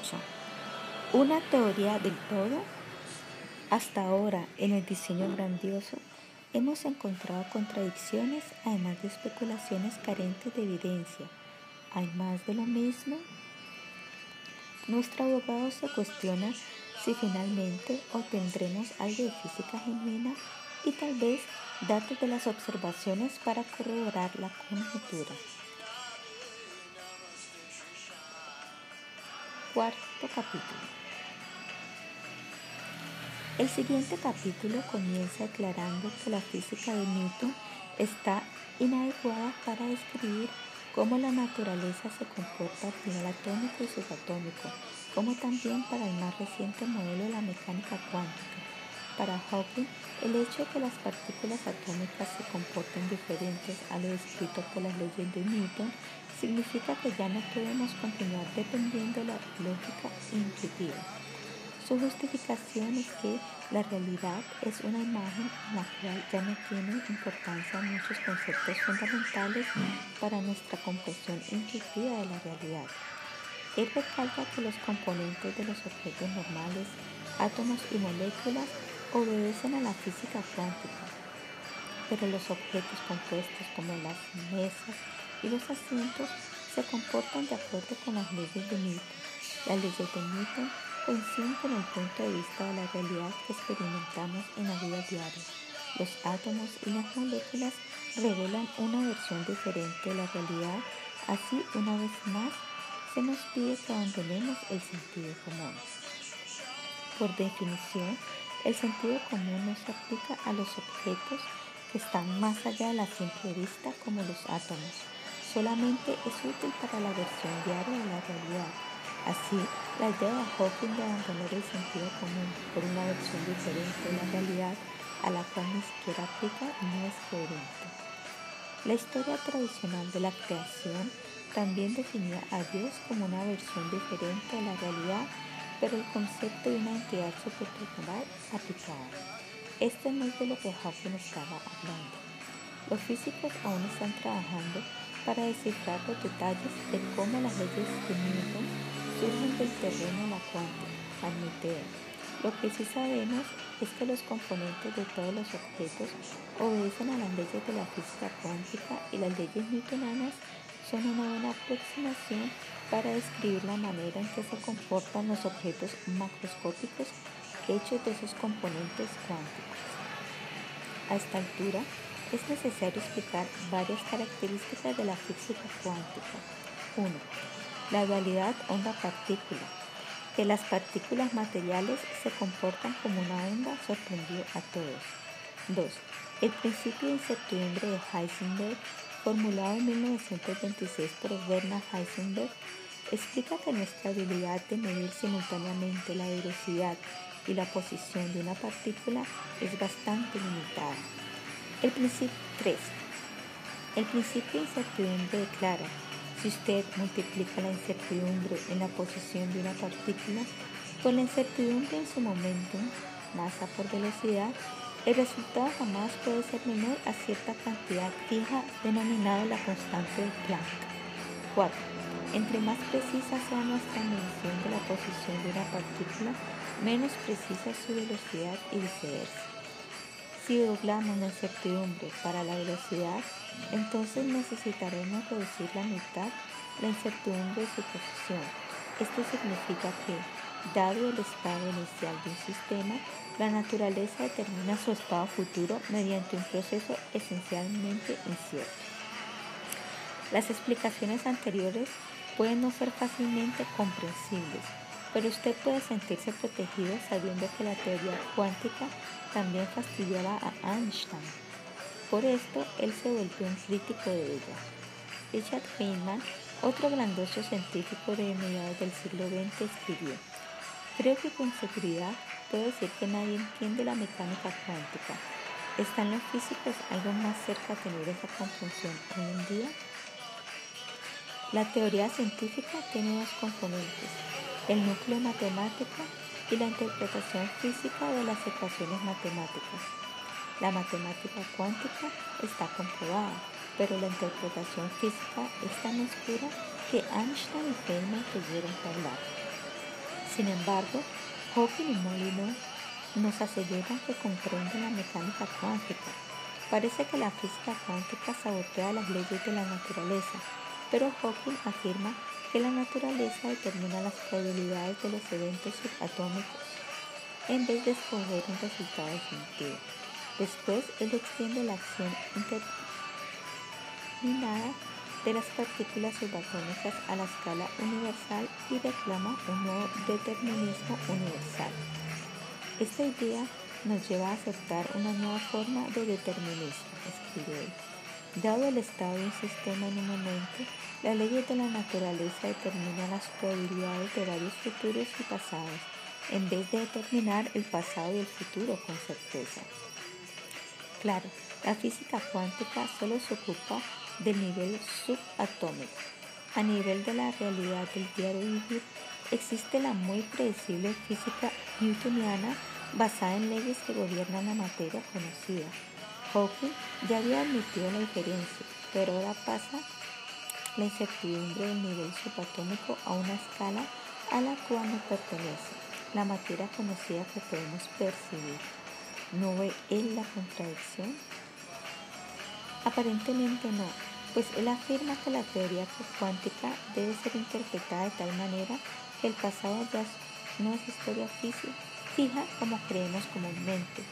Una teoría del todo. Hasta ahora, en el diseño grandioso, hemos encontrado contradicciones, además de especulaciones carentes de evidencia. ¿Hay más de lo mismo? Nuestro abogado se cuestiona si finalmente obtendremos algo de física genuina y tal vez datos de las observaciones para corroborar la conjetura. Cuarto capítulo. El siguiente capítulo comienza declarando que la física de Newton está inadecuada para describir cómo la naturaleza se comporta al nivel atómico y subatómico, como también para el más reciente modelo de la mecánica cuántica. Para Hawking, el hecho de que las partículas atómicas se comporten diferentes a lo descrito por las leyes de Newton significa que ya no podemos continuar dependiendo de la lógica intuitiva. Su justificación es que la realidad es una imagen en la cual ya no tiene importancia muchos conceptos fundamentales para nuestra comprensión intuitiva de la realidad. Él recalca que los componentes de los objetos normales, átomos y moléculas, obedecen a la física cuántica, pero los objetos compuestos como las mesas, y los asientos se comportan de acuerdo con las leyes de Newton. Las leyes de Newton coinciden con el punto de vista de la realidad que experimentamos en la vida diaria. Los átomos y las moléculas revelan una versión diferente de la realidad, así una vez más se nos pide que abandonemos el sentido común. Por definición, el sentido común no se aplica a los objetos que están más allá de la simple vista como los átomos solamente es útil para la versión diaria de la realidad. Así, la idea de Hawking de abandonar el sentido común por una versión diferente de la realidad a la cual ni siquiera aplica no es coherente. La historia tradicional de la creación también definía a Dios como una versión diferente de la realidad, pero el concepto de una entidad supertemporal aplicada. Este no es de lo que Hawking estaba hablando. Los físicos aún están trabajando para descifrar los detalles de cómo las leyes de Newton surgen del terreno de la cuántica, admite Lo que sí sabemos es que los componentes de todos los objetos obedecen a las leyes de la física cuántica y las leyes newtonianas son una buena aproximación para describir la manera en que se comportan los objetos macroscópicos hechos de esos componentes cuánticos. A esta altura, es necesario explicar varias características de la física cuántica. 1. La dualidad onda-partícula, que las partículas materiales se comportan como una onda sorprendió a todos. 2. El principio de incertidumbre de Heisenberg, formulado en 1926 por Werner Heisenberg, explica que nuestra habilidad de medir simultáneamente la velocidad y la posición de una partícula es bastante limitada. El principio 3. El principio de incertidumbre declara, si usted multiplica la incertidumbre en la posición de una partícula por la incertidumbre en su momento, masa por velocidad, el resultado jamás puede ser menor a cierta cantidad fija denominada la constante de Planck. 4. Entre más precisa sea nuestra medición de la posición de una partícula, menos precisa su velocidad y viceversa. Si doblamos la incertidumbre para la velocidad, entonces necesitaremos reducir la mitad la incertidumbre de su posición. Esto significa que, dado el estado inicial de un sistema, la naturaleza determina su estado futuro mediante un proceso esencialmente incierto. Las explicaciones anteriores pueden no ser fácilmente comprensibles, pero usted puede sentirse protegido sabiendo que la teoría cuántica también fastidiaba a Einstein. Por esto, él se volvió un crítico de ella. Richard Feynman, otro grandioso científico de mediados del siglo XX, escribió, Creo que con seguridad puedo decir que nadie entiende la mecánica cuántica. ¿Están los físicos algo más cerca de tener esa comprensión hoy en día? La teoría científica tiene dos componentes, el núcleo matemático y la interpretación física de las ecuaciones matemáticas. La matemática cuántica está comprobada, pero la interpretación física es tan oscura que Einstein y Feynman tuvieron que hablar. Sin embargo, Hawking y Molyneux nos aseguran que comprenden la mecánica cuántica. Parece que la física cuántica sabotea las leyes de la naturaleza pero Hawking afirma que la naturaleza determina las probabilidades de los eventos subatómicos en vez de escoger un resultado definitivo. Después, él extiende la acción indeterminada de las partículas subatómicas a la escala universal y reclama un nuevo determinismo universal. Esta idea nos lleva a aceptar una nueva forma de determinismo, escribe él. Dado el estado de un sistema en un momento, las leyes de la naturaleza determinan las probabilidades de varios futuros y pasados, en vez de determinar el pasado y el futuro con certeza. Claro, la física cuántica solo se ocupa del nivel subatómico. A nivel de la realidad del diario vivir, existe la muy predecible física newtoniana basada en leyes que gobiernan la materia conocida Hawking ya había admitido la diferencia, pero ahora pasa la incertidumbre del nivel subatómico a una escala a la cual no pertenece, la materia conocida que podemos percibir. ¿No ve él la contradicción? Aparentemente no, pues él afirma que la teoría cuántica debe ser interpretada de tal manera que el pasado ya no es historia fija como creemos comúnmente,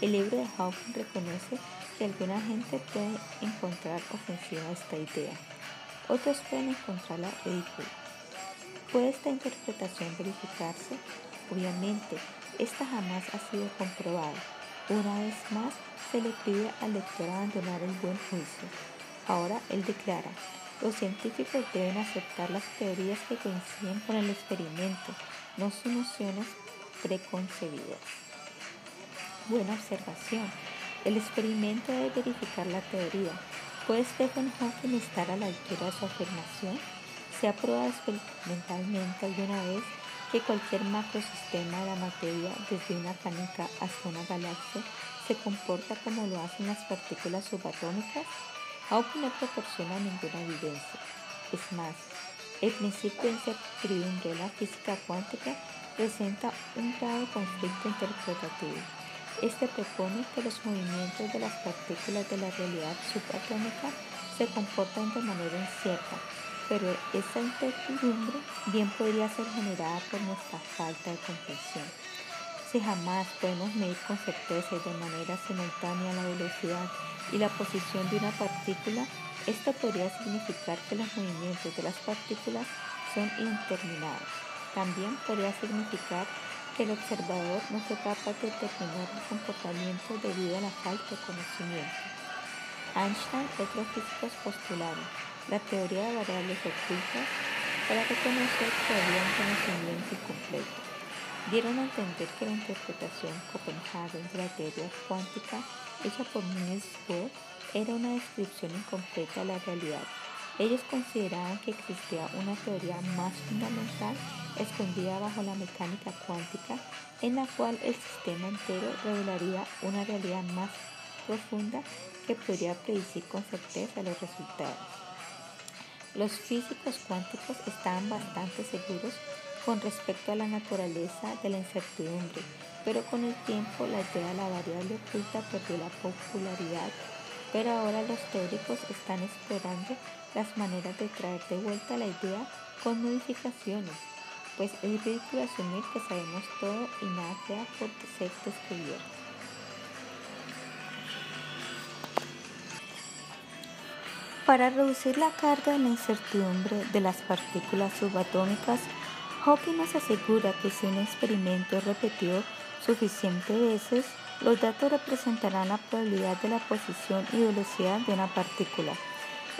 el libro de Hawking reconoce que alguna gente puede encontrar ofensiva esta idea. Otros pueden encontrarla ridícula. ¿Puede esta interpretación verificarse? Obviamente, esta jamás ha sido comprobada. Una vez más, se le pide al lector abandonar el buen juicio. Ahora él declara, los científicos deben aceptar las teorías que coinciden con el experimento, no sus nociones preconcebidas. Buena observación. El experimento debe verificar la teoría. ¿Puede Stephen Hawking estar a la altura de su afirmación? ¿Se ha probado experimentalmente alguna vez que cualquier macrosistema de la materia, desde una canica hasta una galaxia, se comporta como lo hacen las partículas subatómicas? Hawking no proporciona ninguna evidencia. Es más, el principio incertidumbre de la física cuántica presenta un grave conflicto interpretativo. Este propone que los movimientos de las partículas de la realidad subatómica se comportan de manera incierta, pero esta incertidumbre bien podría ser generada por nuestra falta de comprensión. Si jamás podemos medir con certeza y de manera simultánea la velocidad y la posición de una partícula, esto podría significar que los movimientos de las partículas son interminados. También podría significar que el observador no fue capaz de determinar el comportamiento debido a la falta de conocimiento. Einstein y otros físicos postularon la teoría de variables ocultas para reconocer que había un conocimiento incompleto. Dieron a entender que la interpretación Copenhagen de la teoría cuántica hecha por Niels Bohr era una descripción incompleta de la realidad. Ellos consideraban que existía una teoría más fundamental escondida bajo la mecánica cuántica en la cual el sistema entero revelaría una realidad más profunda que podría predecir con certeza los resultados. Los físicos cuánticos estaban bastante seguros con respecto a la naturaleza de la incertidumbre, pero con el tiempo la idea de la variable oculta perdió la popularidad, pero ahora los teóricos están explorando las maneras de traer de vuelta la idea con modificaciones pues es ridículo asumir que sabemos todo y nada queda por ser descubierto. Para reducir la carga de la incertidumbre de las partículas subatómicas, Hawking nos asegura que si un experimento es repetido suficientes veces, los datos representarán la probabilidad de la posición y velocidad de una partícula.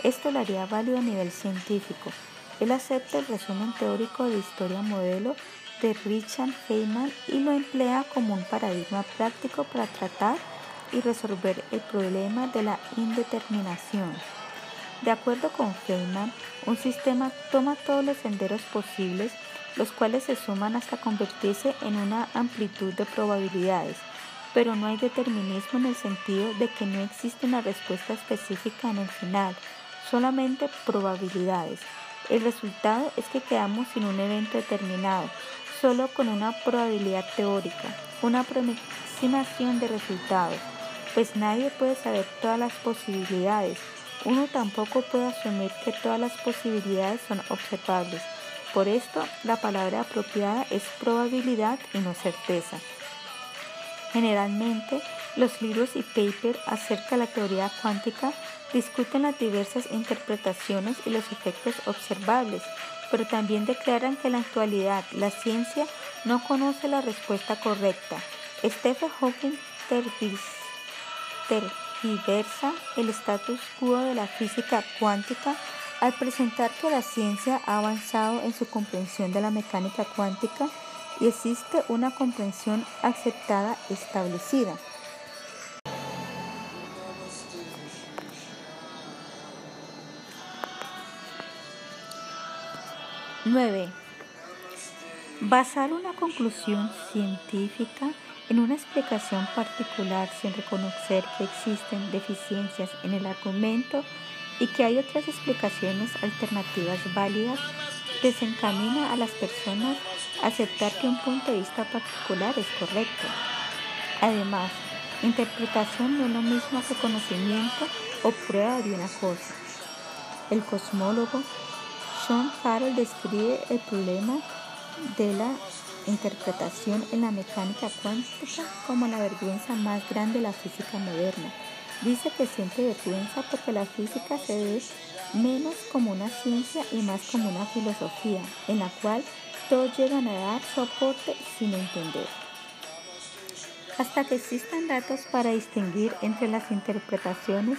Esto lo haría válido a nivel científico, él acepta el resumen teórico de historia modelo de Richard Feynman y lo emplea como un paradigma práctico para tratar y resolver el problema de la indeterminación. De acuerdo con Feynman, un sistema toma todos los senderos posibles, los cuales se suman hasta convertirse en una amplitud de probabilidades, pero no hay determinismo en el sentido de que no existe una respuesta específica en el final, solamente probabilidades. El resultado es que quedamos sin un evento determinado, solo con una probabilidad teórica, una aproximación de resultados, pues nadie puede saber todas las posibilidades. Uno tampoco puede asumir que todas las posibilidades son observables. Por esto, la palabra apropiada es probabilidad y no certeza. Generalmente, los libros y papers acerca de la teoría cuántica discuten las diversas interpretaciones y los efectos observables, pero también declaran que en la actualidad la ciencia no conoce la respuesta correcta. Stephen Hawking tergiversa el status quo de la física cuántica al presentar que la ciencia ha avanzado en su comprensión de la mecánica cuántica y existe una comprensión aceptada establecida. 9. Basar una conclusión científica en una explicación particular sin reconocer que existen deficiencias en el argumento y que hay otras explicaciones alternativas válidas desencamina a las personas a aceptar que un punto de vista particular es correcto. Además, interpretación no es lo mismo que conocimiento o prueba de una cosa. El cosmólogo John Harold describe el problema de la interpretación en la mecánica cuántica como la vergüenza más grande de la física moderna. Dice que siente vergüenza porque la física se ve menos como una ciencia y más como una filosofía, en la cual todos llegan a dar su aporte sin entender. Hasta que existan datos para distinguir entre las interpretaciones,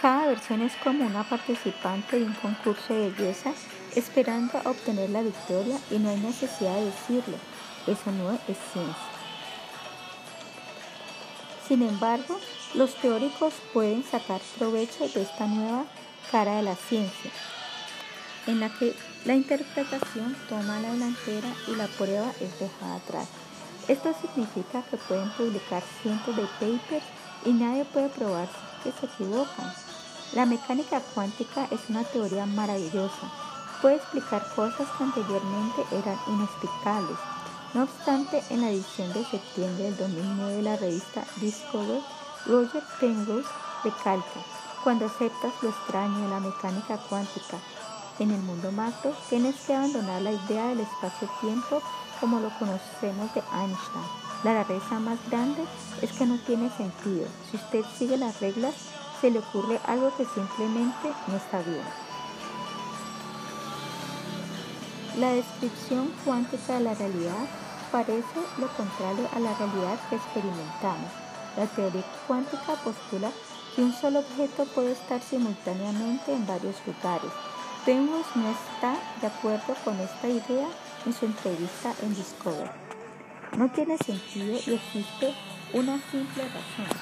cada versión es como una participante de un concurso de belleza esperando a obtener la victoria y no hay necesidad de decirlo. Eso no es ciencia. Sin embargo, los teóricos pueden sacar provecho de esta nueva cara de la ciencia, en la que la interpretación toma la delantera y la prueba es dejada atrás. Esto significa que pueden publicar cientos de papers y nadie puede probar que se equivocan. La mecánica cuántica es una teoría maravillosa. Puede explicar cosas que anteriormente eran inexplicables. No obstante, en la edición de septiembre del 2009 de la revista Discover, Roger Penrose recalca, cuando aceptas lo extraño de la mecánica cuántica en el mundo macro, tienes que abandonar la idea del espacio-tiempo como lo conocemos de Einstein. La rareza más grande es que no tiene sentido. Si usted sigue las reglas, se le ocurre algo que simplemente no está bien. La descripción cuántica de la realidad parece lo contrario a la realidad que experimentamos. La teoría cuántica postula que un solo objeto puede estar simultáneamente en varios lugares. Penrose no está de acuerdo con esta idea en su entrevista en Discover. No tiene sentido y existe una simple razón.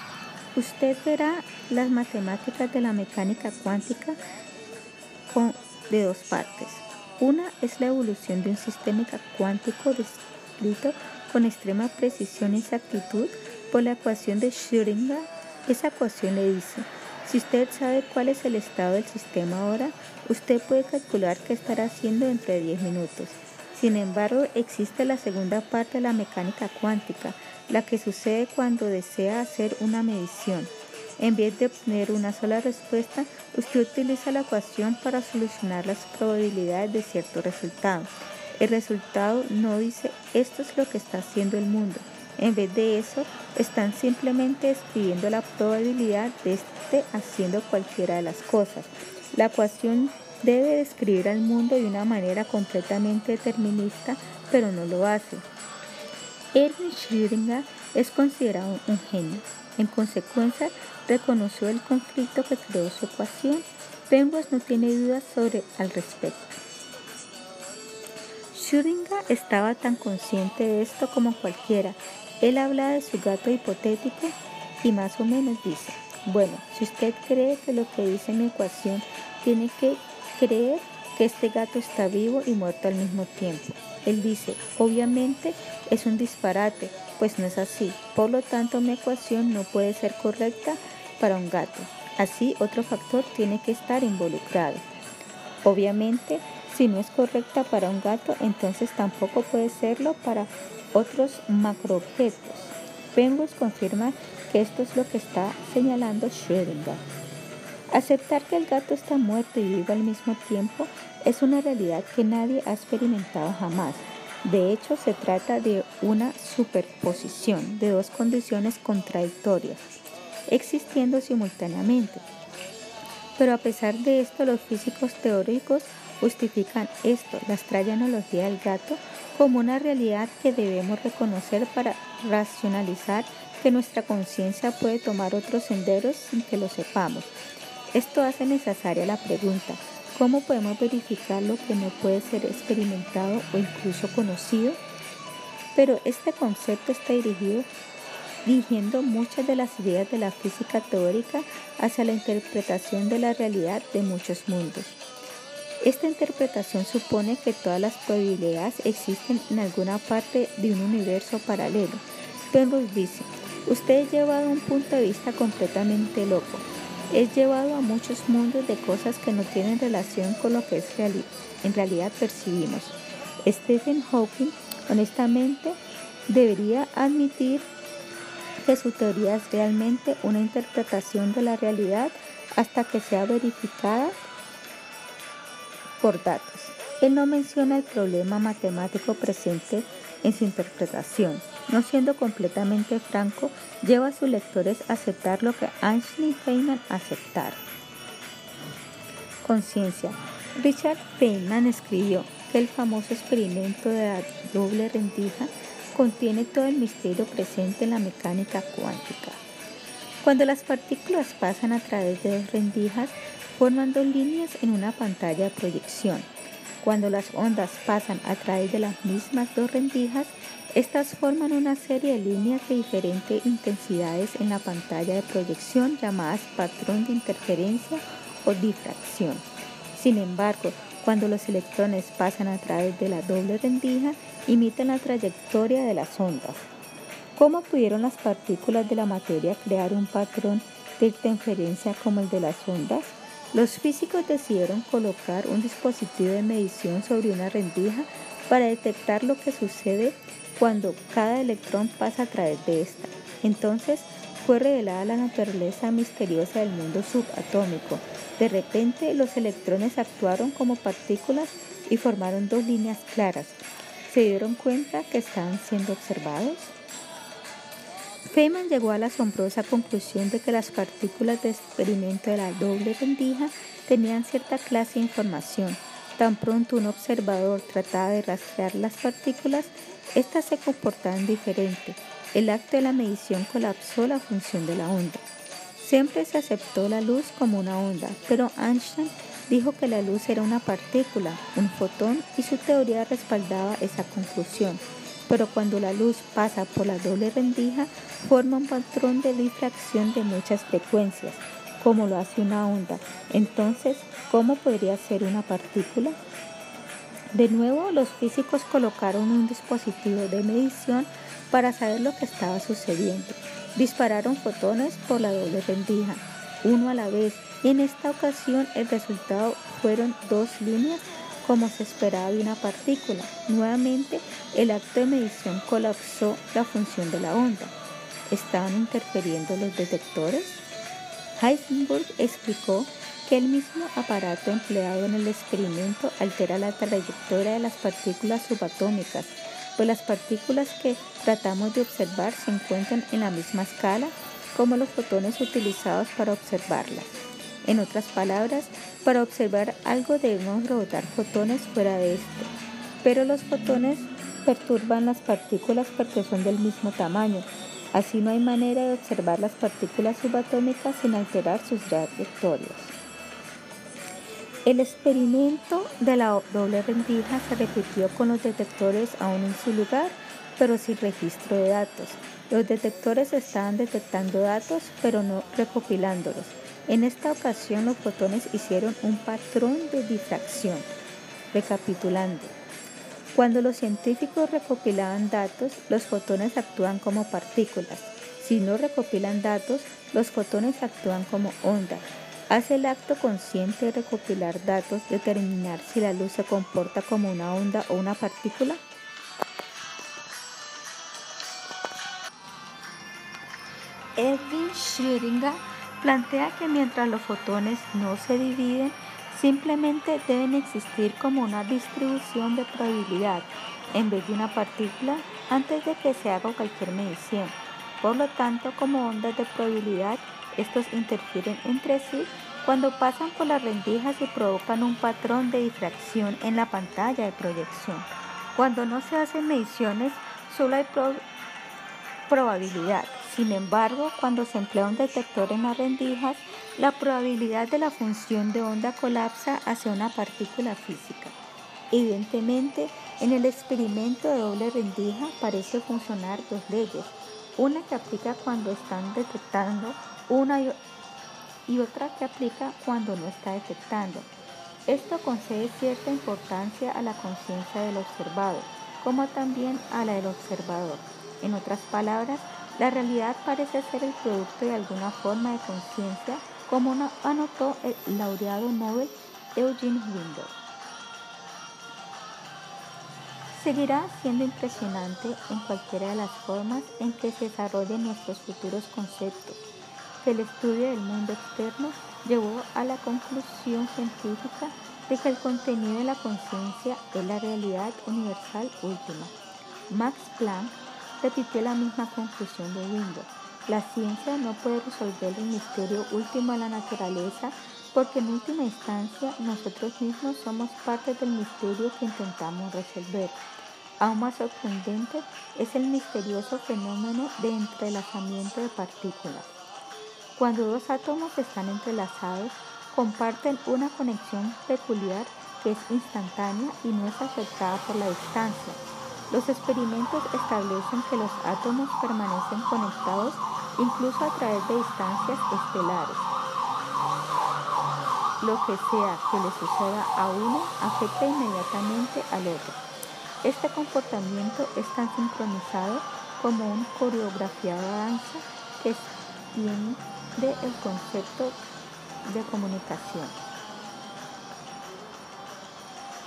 Usted verá las matemáticas de la mecánica cuántica de dos partes. Una es la evolución de un sistema cuántico descrito con extrema precisión y exactitud por la ecuación de Schrödinger. Esa ecuación le dice, si usted sabe cuál es el estado del sistema ahora, usted puede calcular qué estará haciendo dentro de 10 minutos. Sin embargo, existe la segunda parte de la mecánica cuántica, la que sucede cuando desea hacer una medición. En vez de obtener una sola respuesta, usted utiliza la ecuación para solucionar las probabilidades de cierto resultado. El resultado no dice esto es lo que está haciendo el mundo. En vez de eso, están simplemente escribiendo la probabilidad de este haciendo cualquiera de las cosas. La ecuación debe describir al mundo de una manera completamente determinista, pero no lo hace. Erwin Schrödinger es considerado un genio. En consecuencia, reconoció el conflicto que creó su ecuación. Penrose no tiene dudas sobre al respecto. Schrödinger estaba tan consciente de esto como cualquiera. Él habla de su gato hipotético y más o menos dice, bueno, si usted cree que lo que dice mi ecuación tiene que creer que este gato está vivo y muerto al mismo tiempo. Él dice, obviamente es un disparate, pues no es así. Por lo tanto, mi ecuación no puede ser correcta para un gato. Así, otro factor tiene que estar involucrado. Obviamente, si no es correcta para un gato, entonces tampoco puede serlo para otros macroobjetos. Penrose confirma que esto es lo que está señalando Schrödinger. Aceptar que el gato está muerto y vivo al mismo tiempo es una realidad que nadie ha experimentado jamás. De hecho, se trata de una superposición de dos condiciones contradictorias, existiendo simultáneamente. Pero a pesar de esto, los físicos teóricos justifican esto, la extraña del gato, como una realidad que debemos reconocer para racionalizar que nuestra conciencia puede tomar otros senderos sin que lo sepamos. Esto hace necesaria la pregunta, ¿Cómo podemos verificar lo que no puede ser experimentado o incluso conocido? Pero este concepto está dirigido dirigiendo muchas de las ideas de la física teórica hacia la interpretación de la realidad de muchos mundos. Esta interpretación supone que todas las probabilidades existen en alguna parte de un universo paralelo. Penrose dice, usted es llevado a un punto de vista completamente loco es llevado a muchos mundos de cosas que no tienen relación con lo que es en realidad percibimos. Stephen Hawking, honestamente, debería admitir que su teoría es realmente una interpretación de la realidad hasta que sea verificada por datos. Él no menciona el problema matemático presente en su interpretación no siendo completamente franco, lleva a sus lectores a aceptar lo que Einstein Feynman aceptaron. Conciencia. Richard Feynman escribió que el famoso experimento de la doble rendija contiene todo el misterio presente en la mecánica cuántica. Cuando las partículas pasan a través de dos rendijas, forman dos líneas en una pantalla de proyección. Cuando las ondas pasan a través de las mismas dos rendijas, estas forman una serie de líneas de diferentes intensidades en la pantalla de proyección llamadas patrón de interferencia o difracción. Sin embargo, cuando los electrones pasan a través de la doble rendija, imitan la trayectoria de las ondas. ¿Cómo pudieron las partículas de la materia crear un patrón de interferencia como el de las ondas? Los físicos decidieron colocar un dispositivo de medición sobre una rendija para detectar lo que sucede cuando cada electrón pasa a través de esta. Entonces fue revelada la naturaleza misteriosa del mundo subatómico. De repente los electrones actuaron como partículas y formaron dos líneas claras. ¿Se dieron cuenta que estaban siendo observados? Feynman llegó a la asombrosa conclusión de que las partículas de experimento de la doble rendija tenían cierta clase de información. Tan pronto un observador trataba de rastrear las partículas, éstas se comportaban diferente. El acto de la medición colapsó la función de la onda. Siempre se aceptó la luz como una onda, pero Einstein dijo que la luz era una partícula, un fotón, y su teoría respaldaba esa conclusión. Pero cuando la luz pasa por la doble rendija, forma un patrón de difracción de muchas frecuencias, como lo hace una onda. Entonces, ¿cómo podría ser una partícula? De nuevo, los físicos colocaron un dispositivo de medición para saber lo que estaba sucediendo. Dispararon fotones por la doble rendija, uno a la vez, en esta ocasión el resultado fueron dos líneas como se esperaba de una partícula. Nuevamente, el acto de medición colapsó la función de la onda. ¿Estaban interfiriendo los detectores? Heisenberg explicó que el mismo aparato empleado en el experimento altera la trayectoria de las partículas subatómicas, pues las partículas que tratamos de observar se encuentran en la misma escala como los fotones utilizados para observarlas. En otras palabras, para observar algo debemos rebotar fotones fuera de este, pero los fotones perturban las partículas porque son del mismo tamaño. Así no hay manera de observar las partículas subatómicas sin alterar sus trayectorias. El experimento de la doble rendija se repitió con los detectores aún en su lugar, pero sin registro de datos. Los detectores estaban detectando datos, pero no recopilándolos. En esta ocasión los fotones hicieron un patrón de difracción. Recapitulando, cuando los científicos recopilaban datos, los fotones actúan como partículas. Si no recopilan datos, los fotones actúan como ondas. Hace el acto consciente de recopilar datos determinar si la luz se comporta como una onda o una partícula. Erwin Schrödinger plantea que mientras los fotones no se dividen, simplemente deben existir como una distribución de probabilidad en vez de una partícula antes de que se haga cualquier medición. Por lo tanto, como ondas de probabilidad, estos interfieren entre sí cuando pasan por las rendijas y provocan un patrón de difracción en la pantalla de proyección. Cuando no se hacen mediciones, solo hay probabilidad. Sin embargo, cuando se emplea un detector en las rendijas, la probabilidad de la función de onda colapsa hacia una partícula física. Evidentemente, en el experimento de doble rendija parece funcionar dos leyes, una que aplica cuando están detectando una y otra que aplica cuando no está detectando. Esto concede cierta importancia a la conciencia del observado, como también a la del observador. En otras palabras, la realidad parece ser el producto de alguna forma de conciencia, como anotó el laureado Nobel Eugene Wendell. Seguirá siendo impresionante en cualquiera de las formas en que se desarrollen nuestros futuros conceptos, el estudio del mundo externo llevó a la conclusión científica de que el contenido de la conciencia es la realidad universal última. Max Planck repitió la misma conclusión de Windows. La ciencia no puede resolver el misterio último de la naturaleza porque en última instancia nosotros mismos somos parte del misterio que intentamos resolver. Aún más sorprendente es el misterioso fenómeno de entrelazamiento de partículas. Cuando dos átomos están entrelazados, comparten una conexión peculiar que es instantánea y no es afectada por la distancia. Los experimentos establecen que los átomos permanecen conectados incluso a través de distancias estelares. Lo que sea que le suceda a uno afecta inmediatamente al otro. Este comportamiento es tan sincronizado como un coreografiado danza que extiende el concepto de comunicación.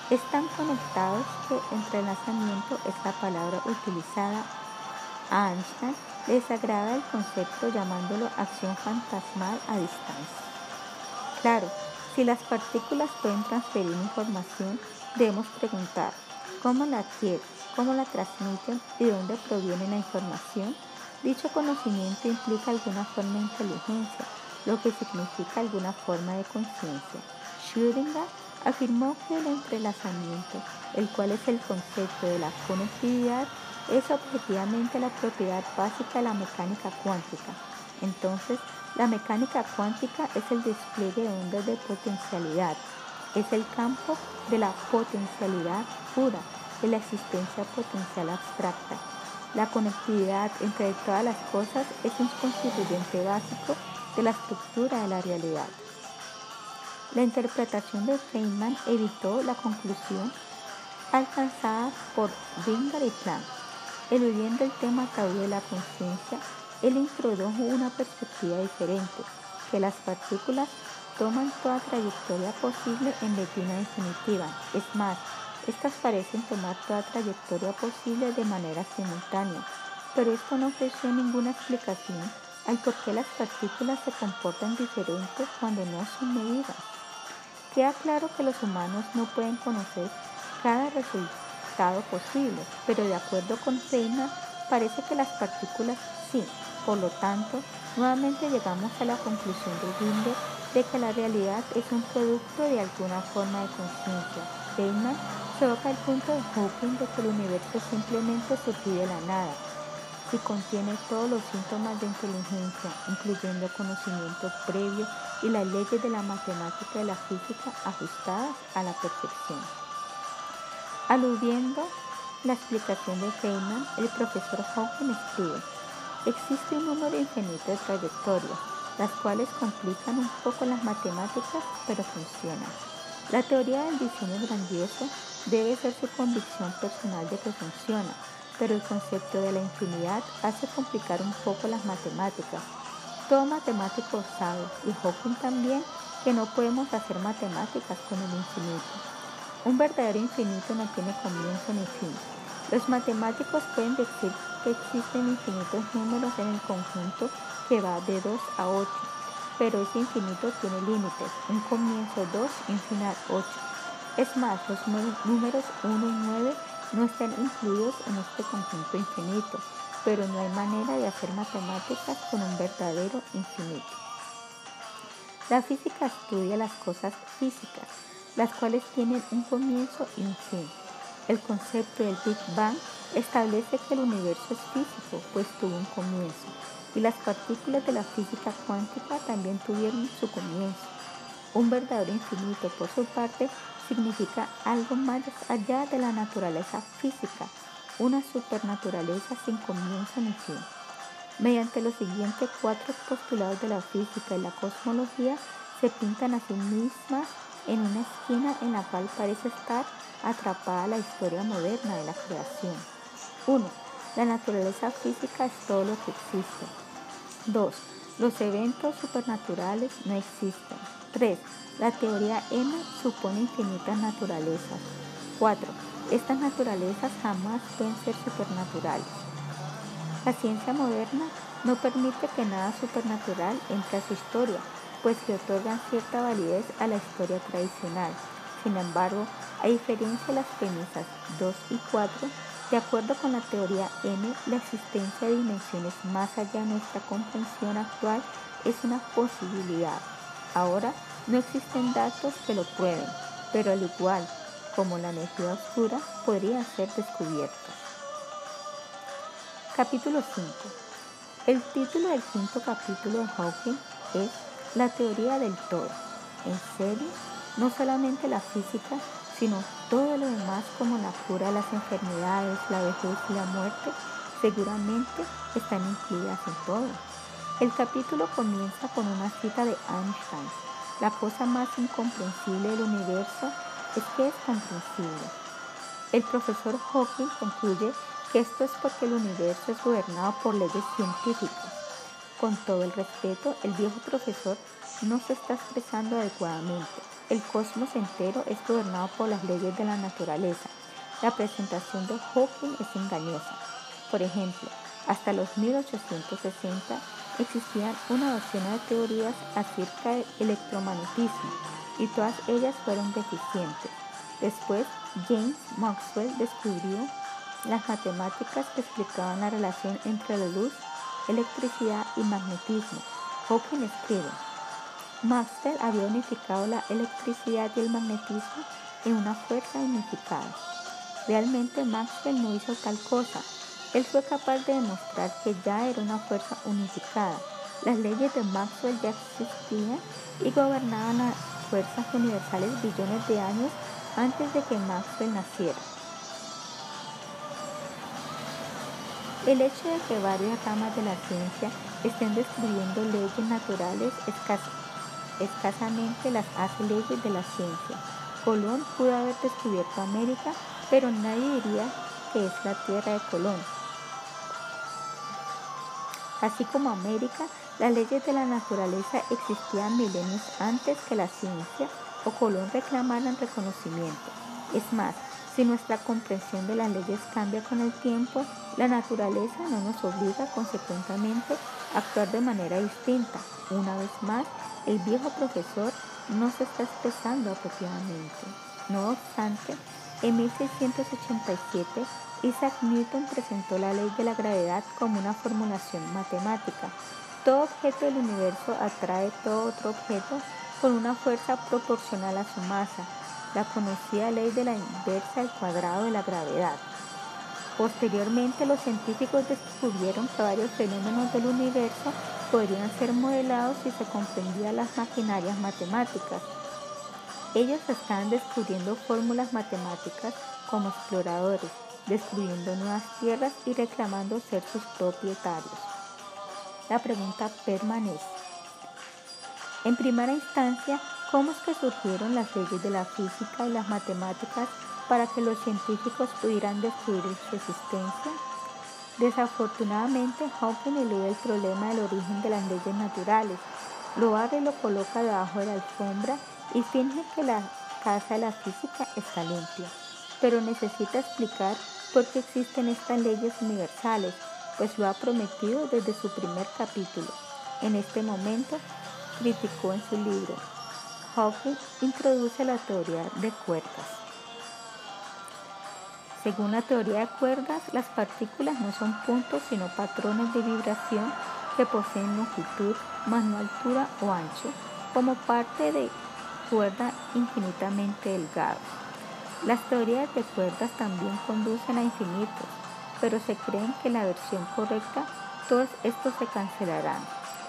Están conectados que entrelazamiento es la palabra utilizada. A Einstein les agrada el concepto llamándolo acción fantasmal a distancia. Claro, si las partículas pueden transferir información, debemos preguntar cómo la adquieren, cómo la transmiten y de dónde proviene la información. Dicho conocimiento implica alguna forma de inteligencia, lo que significa alguna forma de conciencia. Schrödinger afirmó que el entrelazamiento, el cual es el concepto de la conectividad, es objetivamente la propiedad básica de la mecánica cuántica. Entonces, la mecánica cuántica es el despliegue de ondas de potencialidad, es el campo de la potencialidad pura, de la existencia potencial abstracta. La conectividad entre todas las cosas es un constituyente básico de la estructura de la realidad. La interpretación de Feynman evitó la conclusión alcanzada por Winger y Planck. Eludiendo el tema tabú de la conciencia, él introdujo una perspectiva diferente, que las partículas toman toda trayectoria posible en letina definitiva. Es más, estas parecen tomar toda trayectoria posible de manera simultánea, pero esto no ofreció ninguna explicación al por qué las partículas se comportan diferentes cuando no son medidas. Queda claro que los humanos no pueden conocer cada resultado posible, pero de acuerdo con Feynman, parece que las partículas sí, por lo tanto, nuevamente llegamos a la conclusión de Ginder de que la realidad es un producto de alguna forma de conciencia. Feynman se evoca el punto de Hawking de que el universo simplemente surgió de la nada. Si contiene todos los síntomas de inteligencia, incluyendo conocimiento previo y las leyes de la matemática y la física ajustadas a la perfección. Aludiendo la explicación de Feynman, el profesor Hawking escribe, Existe un número infinito de trayectorias, las cuales complican un poco las matemáticas, pero funcionan. La teoría del diseño grandioso debe ser su convicción personal de que funciona, pero el concepto de la infinidad hace complicar un poco las matemáticas. Todo matemático sabe, y Hawking también, que no podemos hacer matemáticas con el infinito. Un verdadero infinito no tiene comienzo ni fin. Los matemáticos pueden decir que existen infinitos números en el conjunto que va de 2 a 8, pero ese infinito tiene límites, un comienzo 2 y un final 8. Es más, los números 1 y 9 no están incluidos en este conjunto infinito, pero no hay manera de hacer matemáticas con un verdadero infinito. La física estudia las cosas físicas, las cuales tienen un comienzo y un fin. El concepto del Big Bang establece que el universo es físico, pues tuvo un comienzo, y las partículas de la física cuántica también tuvieron su comienzo. Un verdadero infinito, por su parte, significa algo más allá de la naturaleza física, una supernaturaleza sin comienzo ni fin. Mediante los siguientes cuatro postulados de la física y la cosmología, se pintan a sí mismas en una esquina en la cual parece estar atrapada la historia moderna de la creación. 1. La naturaleza física es todo lo que existe. 2. Los eventos supernaturales no existen. 3. La teoría M supone infinitas naturalezas. 4. Estas naturalezas jamás pueden ser supernaturales. La ciencia moderna no permite que nada supernatural entre a su historia, pues le otorgan cierta validez a la historia tradicional. Sin embargo, a diferencia de las premisas 2 y 4, de acuerdo con la teoría M, la existencia de dimensiones más allá de nuestra comprensión actual es una posibilidad. Ahora, no existen datos que lo prueben, pero al igual como la energía oscura, podría ser descubierta. Capítulo 5. El título del quinto capítulo de Hawking es La teoría del todo. En serio, no solamente la física, sino todo lo demás como la cura las enfermedades, la vejez y la muerte, seguramente están incluidas en todo. El capítulo comienza con una cita de Einstein. La cosa más incomprensible del universo es que es comprensible. El profesor Hawking concluye que esto es porque el universo es gobernado por leyes científicas. Con todo el respeto, el viejo profesor no se está expresando adecuadamente el cosmos entero es gobernado por las leyes de la naturaleza. La presentación de Hawking es engañosa. Por ejemplo, hasta los 1860 existían una docena de teorías acerca del electromagnetismo y todas ellas fueron deficientes. Después, James Maxwell descubrió las matemáticas que explicaban la relación entre la luz, electricidad y magnetismo. Hawking escribe, Maxwell había unificado la electricidad y el magnetismo en una fuerza unificada. Realmente Maxwell no hizo tal cosa. Él fue capaz de demostrar que ya era una fuerza unificada. Las leyes de Maxwell ya existían y gobernaban las fuerzas universales billones de años antes de que Maxwell naciera. El hecho de que varias ramas de la ciencia estén describiendo leyes naturales escasamente las hace leyes de la ciencia. Colón pudo haber descubierto América, pero nadie diría que es la tierra de Colón. Así como América, las leyes de la naturaleza existían milenios antes que la ciencia o Colón reclamaran reconocimiento. Es más, si nuestra comprensión de las leyes cambia con el tiempo, la naturaleza no nos obliga consecuentemente a actuar de manera distinta. Una vez más, el viejo profesor no se está expresando apropiadamente. No obstante, en 1687, Isaac Newton presentó la ley de la gravedad como una formulación matemática. Todo objeto del universo atrae todo otro objeto con una fuerza proporcional a su masa la conocida ley de la inversa al cuadrado de la gravedad. Posteriormente, los científicos descubrieron que varios fenómenos del universo podrían ser modelados si se comprendían las maquinarias matemáticas. Ellos estaban descubriendo fórmulas matemáticas como exploradores, descubriendo nuevas tierras y reclamando ser sus propietarios. La pregunta permanece. En primera instancia, ¿Cómo es que surgieron las leyes de la física y las matemáticas para que los científicos pudieran descubrir su existencia? Desafortunadamente, Hawking elude el problema del origen de las leyes naturales, lo abre y lo coloca debajo de la alfombra y finge que la casa de la física está limpia. Pero necesita explicar por qué existen estas leyes universales, pues lo ha prometido desde su primer capítulo. En este momento, criticó en su libro Hawking introduce la teoría de cuerdas. Según la teoría de cuerdas, las partículas no son puntos sino patrones de vibración que poseen longitud, más no altura o ancho, como parte de cuerda infinitamente delgadas. Las teorías de cuerdas también conducen a infinitos, pero se creen que la versión correcta todos estos se cancelarán.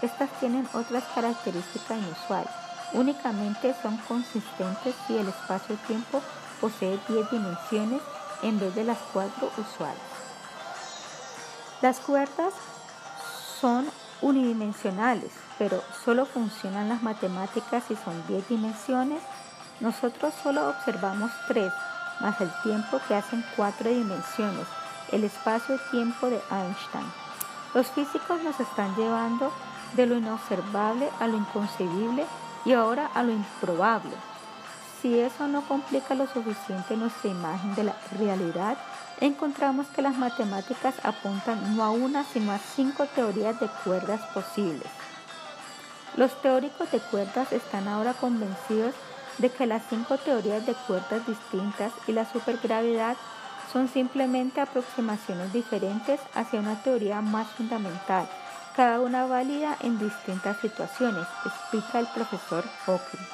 Estas tienen otras características inusuales Únicamente son consistentes si el espacio-tiempo posee 10 dimensiones en vez de las 4 usuales. Las cuerdas son unidimensionales, pero solo funcionan las matemáticas si son 10 dimensiones. Nosotros solo observamos 3, más el tiempo que hacen 4 dimensiones, el espacio-tiempo de Einstein. Los físicos nos están llevando de lo inobservable a lo inconcebible y ahora a lo improbable. Si eso no complica lo suficiente nuestra imagen de la realidad, encontramos que las matemáticas apuntan no a una, sino a cinco teorías de cuerdas posibles. Los teóricos de cuerdas están ahora convencidos de que las cinco teorías de cuerdas distintas y la supergravedad son simplemente aproximaciones diferentes hacia una teoría más fundamental cada una válida en distintas situaciones, explica el profesor Hawking.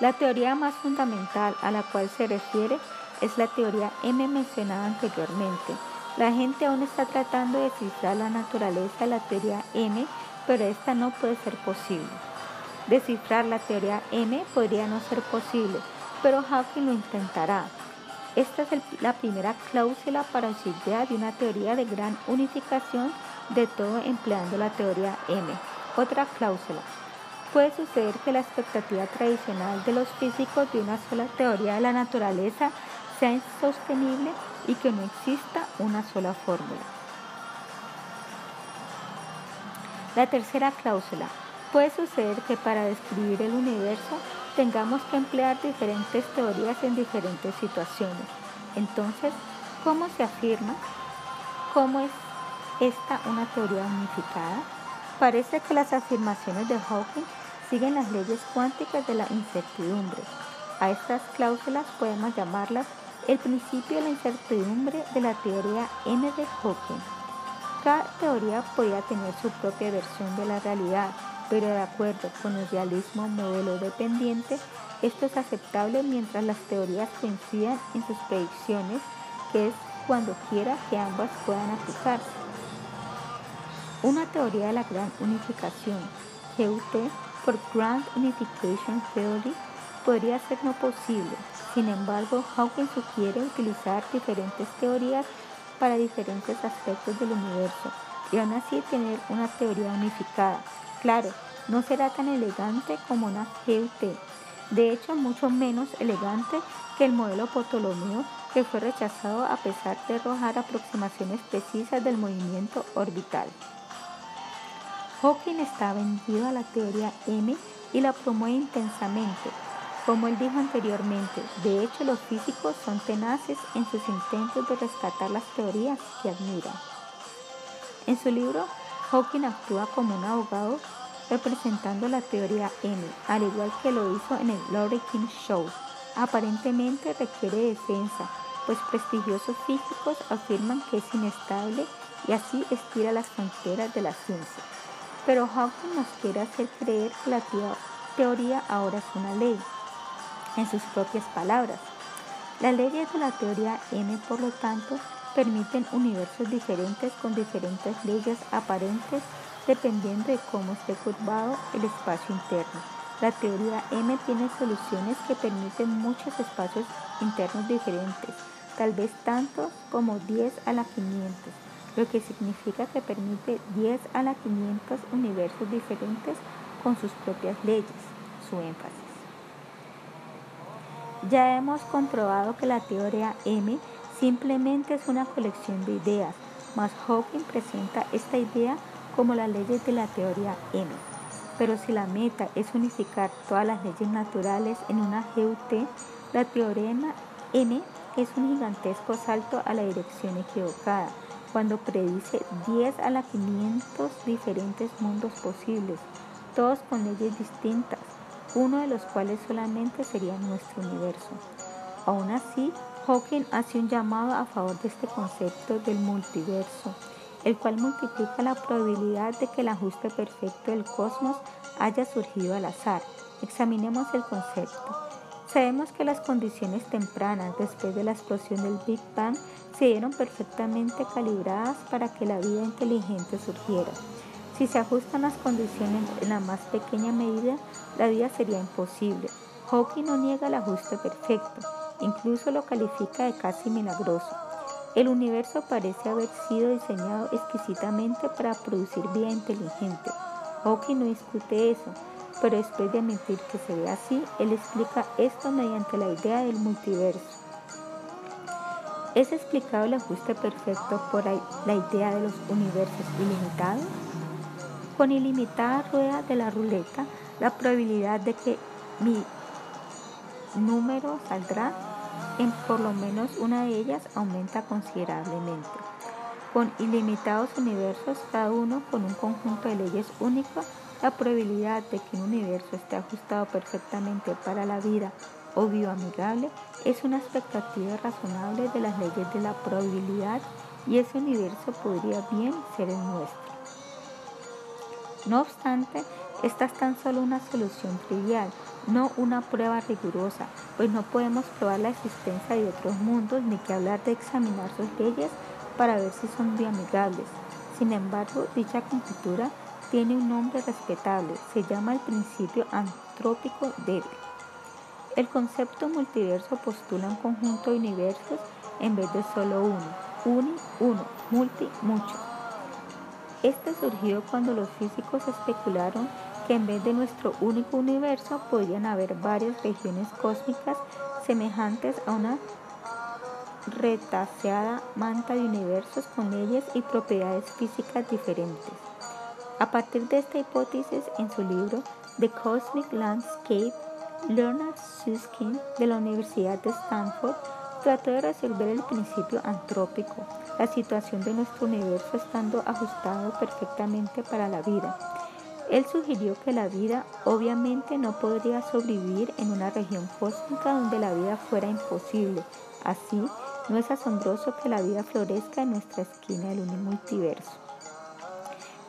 La teoría más fundamental a la cual se refiere es la teoría M mencionada anteriormente. La gente aún está tratando de descifrar la naturaleza de la teoría M, pero esta no puede ser posible. Descifrar la teoría M podría no ser posible, pero Hawking lo intentará. Esta es la primera cláusula para idea de una teoría de gran unificación de todo empleando la teoría M. Otra cláusula. Puede suceder que la expectativa tradicional de los físicos de una sola teoría de la naturaleza sea insostenible y que no exista una sola fórmula. La tercera cláusula. Puede suceder que para describir el universo tengamos que emplear diferentes teorías en diferentes situaciones. Entonces, ¿cómo se afirma? ¿Cómo es esta una teoría unificada? Parece que las afirmaciones de Hawking siguen las leyes cuánticas de la incertidumbre. A estas cláusulas podemos llamarlas el principio de la incertidumbre de la teoría M de Hawking. Cada teoría podía tener su propia versión de la realidad, pero de acuerdo con el realismo modelo dependiente, esto es aceptable mientras las teorías coincidan en sus predicciones, que es cuando quiera que ambas puedan aplicarse. Una teoría de la gran unificación, GUT, por Grand Unification Theory, podría ser no posible. Sin embargo, Hawking sugiere utilizar diferentes teorías para diferentes aspectos del universo y aún así tener una teoría unificada. Claro, no será tan elegante como una GUT, de hecho mucho menos elegante que el modelo Ptolomeo que fue rechazado a pesar de arrojar aproximaciones precisas del movimiento orbital. Hawking está vendido a la teoría M y la promueve intensamente. Como él dijo anteriormente, de hecho los físicos son tenaces en sus intentos de rescatar las teorías que admiran. En su libro, Hawking actúa como un abogado representando la teoría M, al igual que lo hizo en el Laurie King Show. Aparentemente requiere defensa, pues prestigiosos físicos afirman que es inestable y así estira las fronteras de la ciencia pero Hawking nos quiere hacer creer que la teoría ahora es una ley, en sus propias palabras. Las leyes de la teoría M, por lo tanto, permiten universos diferentes con diferentes leyes aparentes dependiendo de cómo esté curvado el espacio interno. La teoría M tiene soluciones que permiten muchos espacios internos diferentes, tal vez tantos como 10 a la 500 lo que significa que permite 10 a la 500 universos diferentes con sus propias leyes, su énfasis. Ya hemos comprobado que la teoría M simplemente es una colección de ideas, mas Hawking presenta esta idea como las leyes de la teoría M. Pero si la meta es unificar todas las leyes naturales en una GUT, la teoría M es un gigantesco salto a la dirección equivocada cuando predice 10 a la 500 diferentes mundos posibles, todos con leyes distintas, uno de los cuales solamente sería nuestro universo. Aún así, Hawking hace un llamado a favor de este concepto del multiverso, el cual multiplica la probabilidad de que el ajuste perfecto del cosmos haya surgido al azar. Examinemos el concepto. Sabemos que las condiciones tempranas después de la explosión del Big Bang se dieron perfectamente calibradas para que la vida inteligente surgiera. Si se ajustan las condiciones en la más pequeña medida, la vida sería imposible. Hawking no niega el ajuste perfecto, incluso lo califica de casi milagroso. El universo parece haber sido diseñado exquisitamente para producir vida inteligente. Hawking no discute eso, pero después de admitir que se ve así, él explica esto mediante la idea del multiverso. ¿Es explicado el ajuste perfecto por la idea de los universos ilimitados? Con ilimitada rueda de la ruleta, la probabilidad de que mi número saldrá en por lo menos una de ellas aumenta considerablemente. Con ilimitados universos, cada uno con un conjunto de leyes únicas, la probabilidad de que un universo esté ajustado perfectamente para la vida o bioamigable es una expectativa razonable de las leyes de la probabilidad y ese universo podría bien ser el nuestro. No obstante, esta es tan solo una solución trivial, no una prueba rigurosa, pues no podemos probar la existencia de otros mundos ni que hablar de examinar sus leyes para ver si son bioamigables. Sin embargo, dicha conjetura tiene un nombre respetable, se llama el principio antrópico débil. El concepto multiverso postula un conjunto de universos en vez de solo uno, uni, uno, multi, mucho. Este surgió cuando los físicos especularon que en vez de nuestro único universo podrían haber varias regiones cósmicas semejantes a una retaseada manta de universos con leyes y propiedades físicas diferentes. A partir de esta hipótesis, en su libro The Cosmic Landscape, Leonard Susskind de la Universidad de Stanford trató de resolver el principio antrópico, la situación de nuestro universo estando ajustado perfectamente para la vida. Él sugirió que la vida obviamente no podría sobrevivir en una región cósmica donde la vida fuera imposible. Así, no es asombroso que la vida florezca en nuestra esquina del multiverso.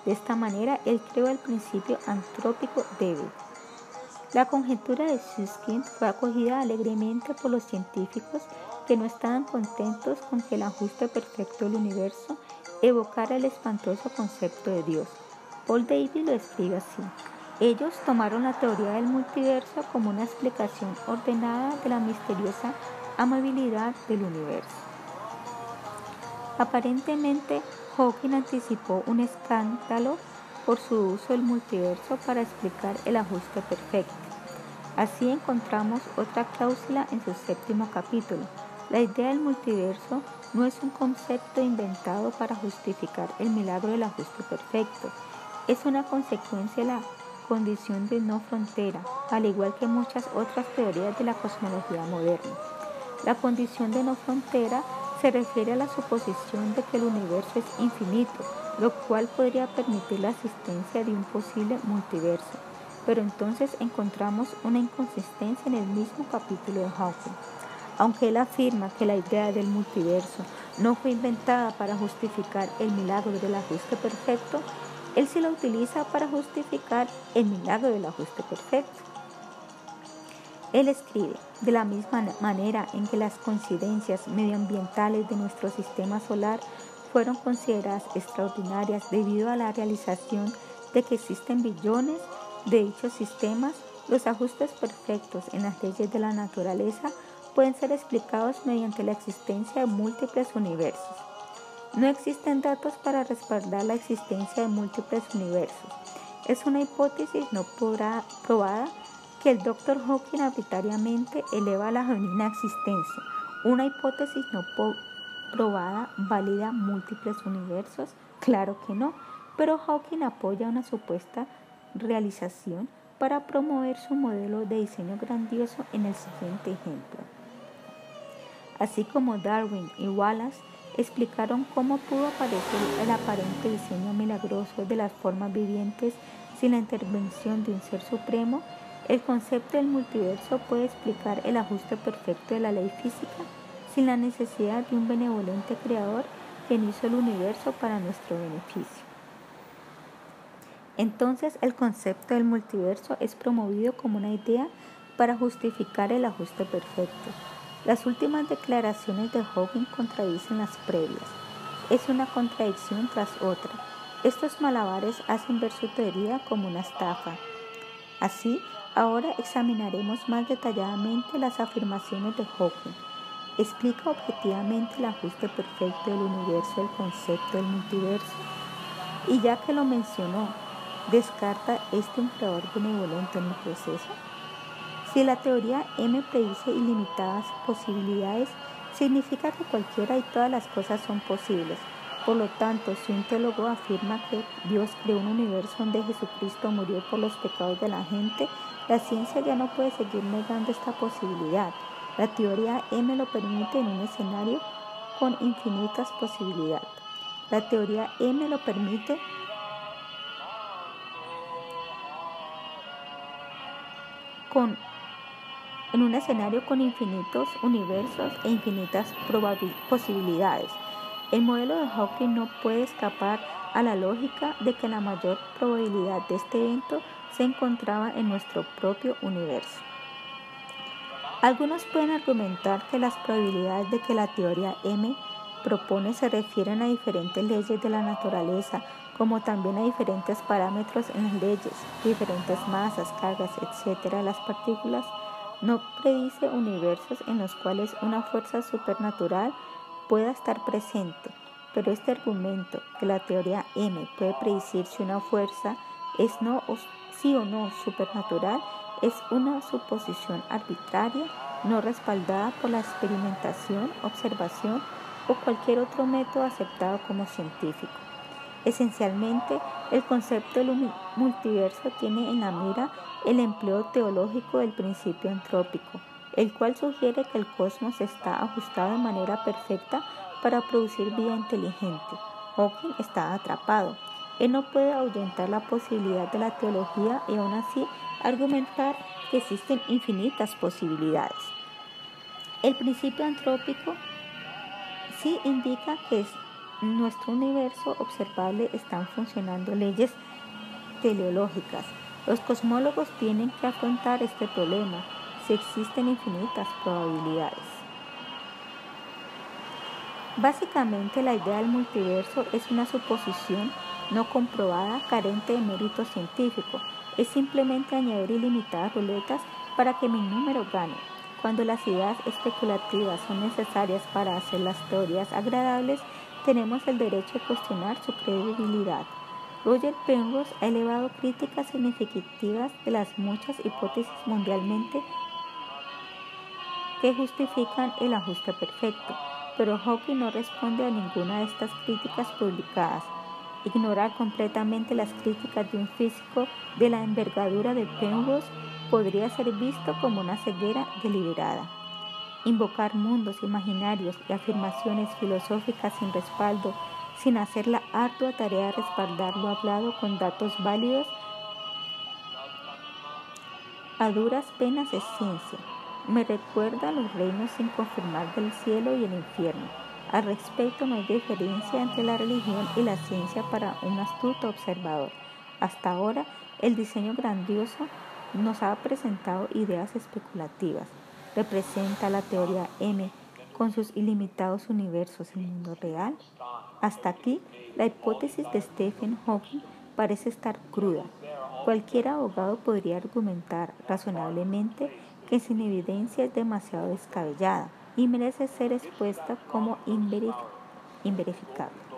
De esta manera, él creó el principio antrópico débil. La conjetura de Susskind fue acogida alegremente por los científicos que no estaban contentos con que el ajuste perfecto del universo evocara el espantoso concepto de Dios. Paul Davis lo escribe así. Ellos tomaron la teoría del multiverso como una explicación ordenada de la misteriosa amabilidad del universo. Aparentemente, Hawking anticipó un escándalo por su uso del multiverso para explicar el ajuste perfecto. Así encontramos otra cláusula en su séptimo capítulo, la idea del multiverso no es un concepto inventado para justificar el milagro del ajuste perfecto. Es una consecuencia de la condición de no frontera, al igual que muchas otras teorías de la cosmología moderna. La condición de no frontera se refiere a la suposición de que el universo es infinito, lo cual podría permitir la existencia de un posible multiverso. Pero entonces encontramos una inconsistencia en el mismo capítulo de Hawking. Aunque él afirma que la idea del multiverso no fue inventada para justificar el milagro del ajuste perfecto, él sí la utiliza para justificar el milagro del ajuste perfecto. Él escribe, de la misma manera en que las coincidencias medioambientales de nuestro sistema solar fueron consideradas extraordinarias debido a la realización de que existen billones de dichos sistemas, los ajustes perfectos en las leyes de la naturaleza pueden ser explicados mediante la existencia de múltiples universos. No existen datos para respaldar la existencia de múltiples universos. Es una hipótesis no probada que el Dr. Hawking arbitrariamente eleva a la genuina existencia. Una hipótesis no probada valida múltiples universos. Claro que no, pero Hawking apoya una supuesta realización para promover su modelo de diseño grandioso en el siguiente ejemplo así como Darwin y Wallace explicaron cómo pudo aparecer el aparente diseño milagroso de las formas vivientes sin la intervención de un ser supremo, el concepto del multiverso puede explicar el ajuste perfecto de la ley física sin la necesidad de un benevolente creador que hizo el universo para nuestro beneficio. Entonces el concepto del multiverso es promovido como una idea para justificar el ajuste perfecto. Las últimas declaraciones de Hawking contradicen las previas. Es una contradicción tras otra. Estos malabares hacen ver su teoría como una estafa. Así, ahora examinaremos más detalladamente las afirmaciones de Hawking. Explica objetivamente el ajuste perfecto del universo del concepto del multiverso. Y ya que lo mencionó, descarta este un creador benevolente en el proceso. Si la teoría M predice ilimitadas posibilidades, significa que cualquiera y todas las cosas son posibles. Por lo tanto, si un teólogo afirma que Dios creó un universo donde Jesucristo murió por los pecados de la gente, la ciencia ya no puede seguir negando esta posibilidad. La teoría M lo permite en un escenario con infinitas posibilidades. La teoría M lo permite con en un escenario con infinitos universos e infinitas posibilidades. El modelo de Hawking no puede escapar a la lógica de que la mayor probabilidad de este evento se encontraba en nuestro propio universo. Algunos pueden argumentar que las probabilidades de que la teoría M propone se refieren a diferentes leyes de la naturaleza, como también a diferentes parámetros en las leyes, diferentes masas, cargas, etc. de las partículas no predice universos en los cuales una fuerza supernatural pueda estar presente, pero este argumento que la teoría M puede predecir si una fuerza es no o sí o no supernatural es una suposición arbitraria no respaldada por la experimentación, observación o cualquier otro método aceptado como científico. Esencialmente, el concepto del multiverso tiene en la mira el empleo teológico del principio antrópico, el cual sugiere que el cosmos está ajustado de manera perfecta para producir vida inteligente. Hawking está atrapado. Él no puede ahuyentar la posibilidad de la teología y aún así argumentar que existen infinitas posibilidades. El principio antrópico sí indica que en nuestro universo observable están funcionando leyes teleológicas. Los cosmólogos tienen que afrontar este problema si existen infinitas probabilidades. Básicamente la idea del multiverso es una suposición no comprobada carente de mérito científico. Es simplemente añadir ilimitadas ruletas para que mi número gane. Cuando las ideas especulativas son necesarias para hacer las teorías agradables, tenemos el derecho a cuestionar su credibilidad. Roger Penrose ha elevado críticas significativas de las muchas hipótesis mundialmente que justifican el ajuste perfecto, pero Hawking no responde a ninguna de estas críticas publicadas. Ignorar completamente las críticas de un físico de la envergadura de Penrose podría ser visto como una ceguera deliberada. Invocar mundos imaginarios y afirmaciones filosóficas sin respaldo, sin hacer la ardua tarea de respaldar lo hablado con datos válidos, a duras penas es ciencia. Me recuerda los reinos sin confirmar del cielo y el infierno. Al respecto no hay diferencia entre la religión y la ciencia para un astuto observador. Hasta ahora, el diseño grandioso nos ha presentado ideas especulativas. Representa la teoría M con sus ilimitados universos en el mundo real. Hasta aquí, la hipótesis de Stephen Hawking parece estar cruda. Cualquier abogado podría argumentar razonablemente que sin evidencia es demasiado descabellada y merece ser expuesta como inverificable.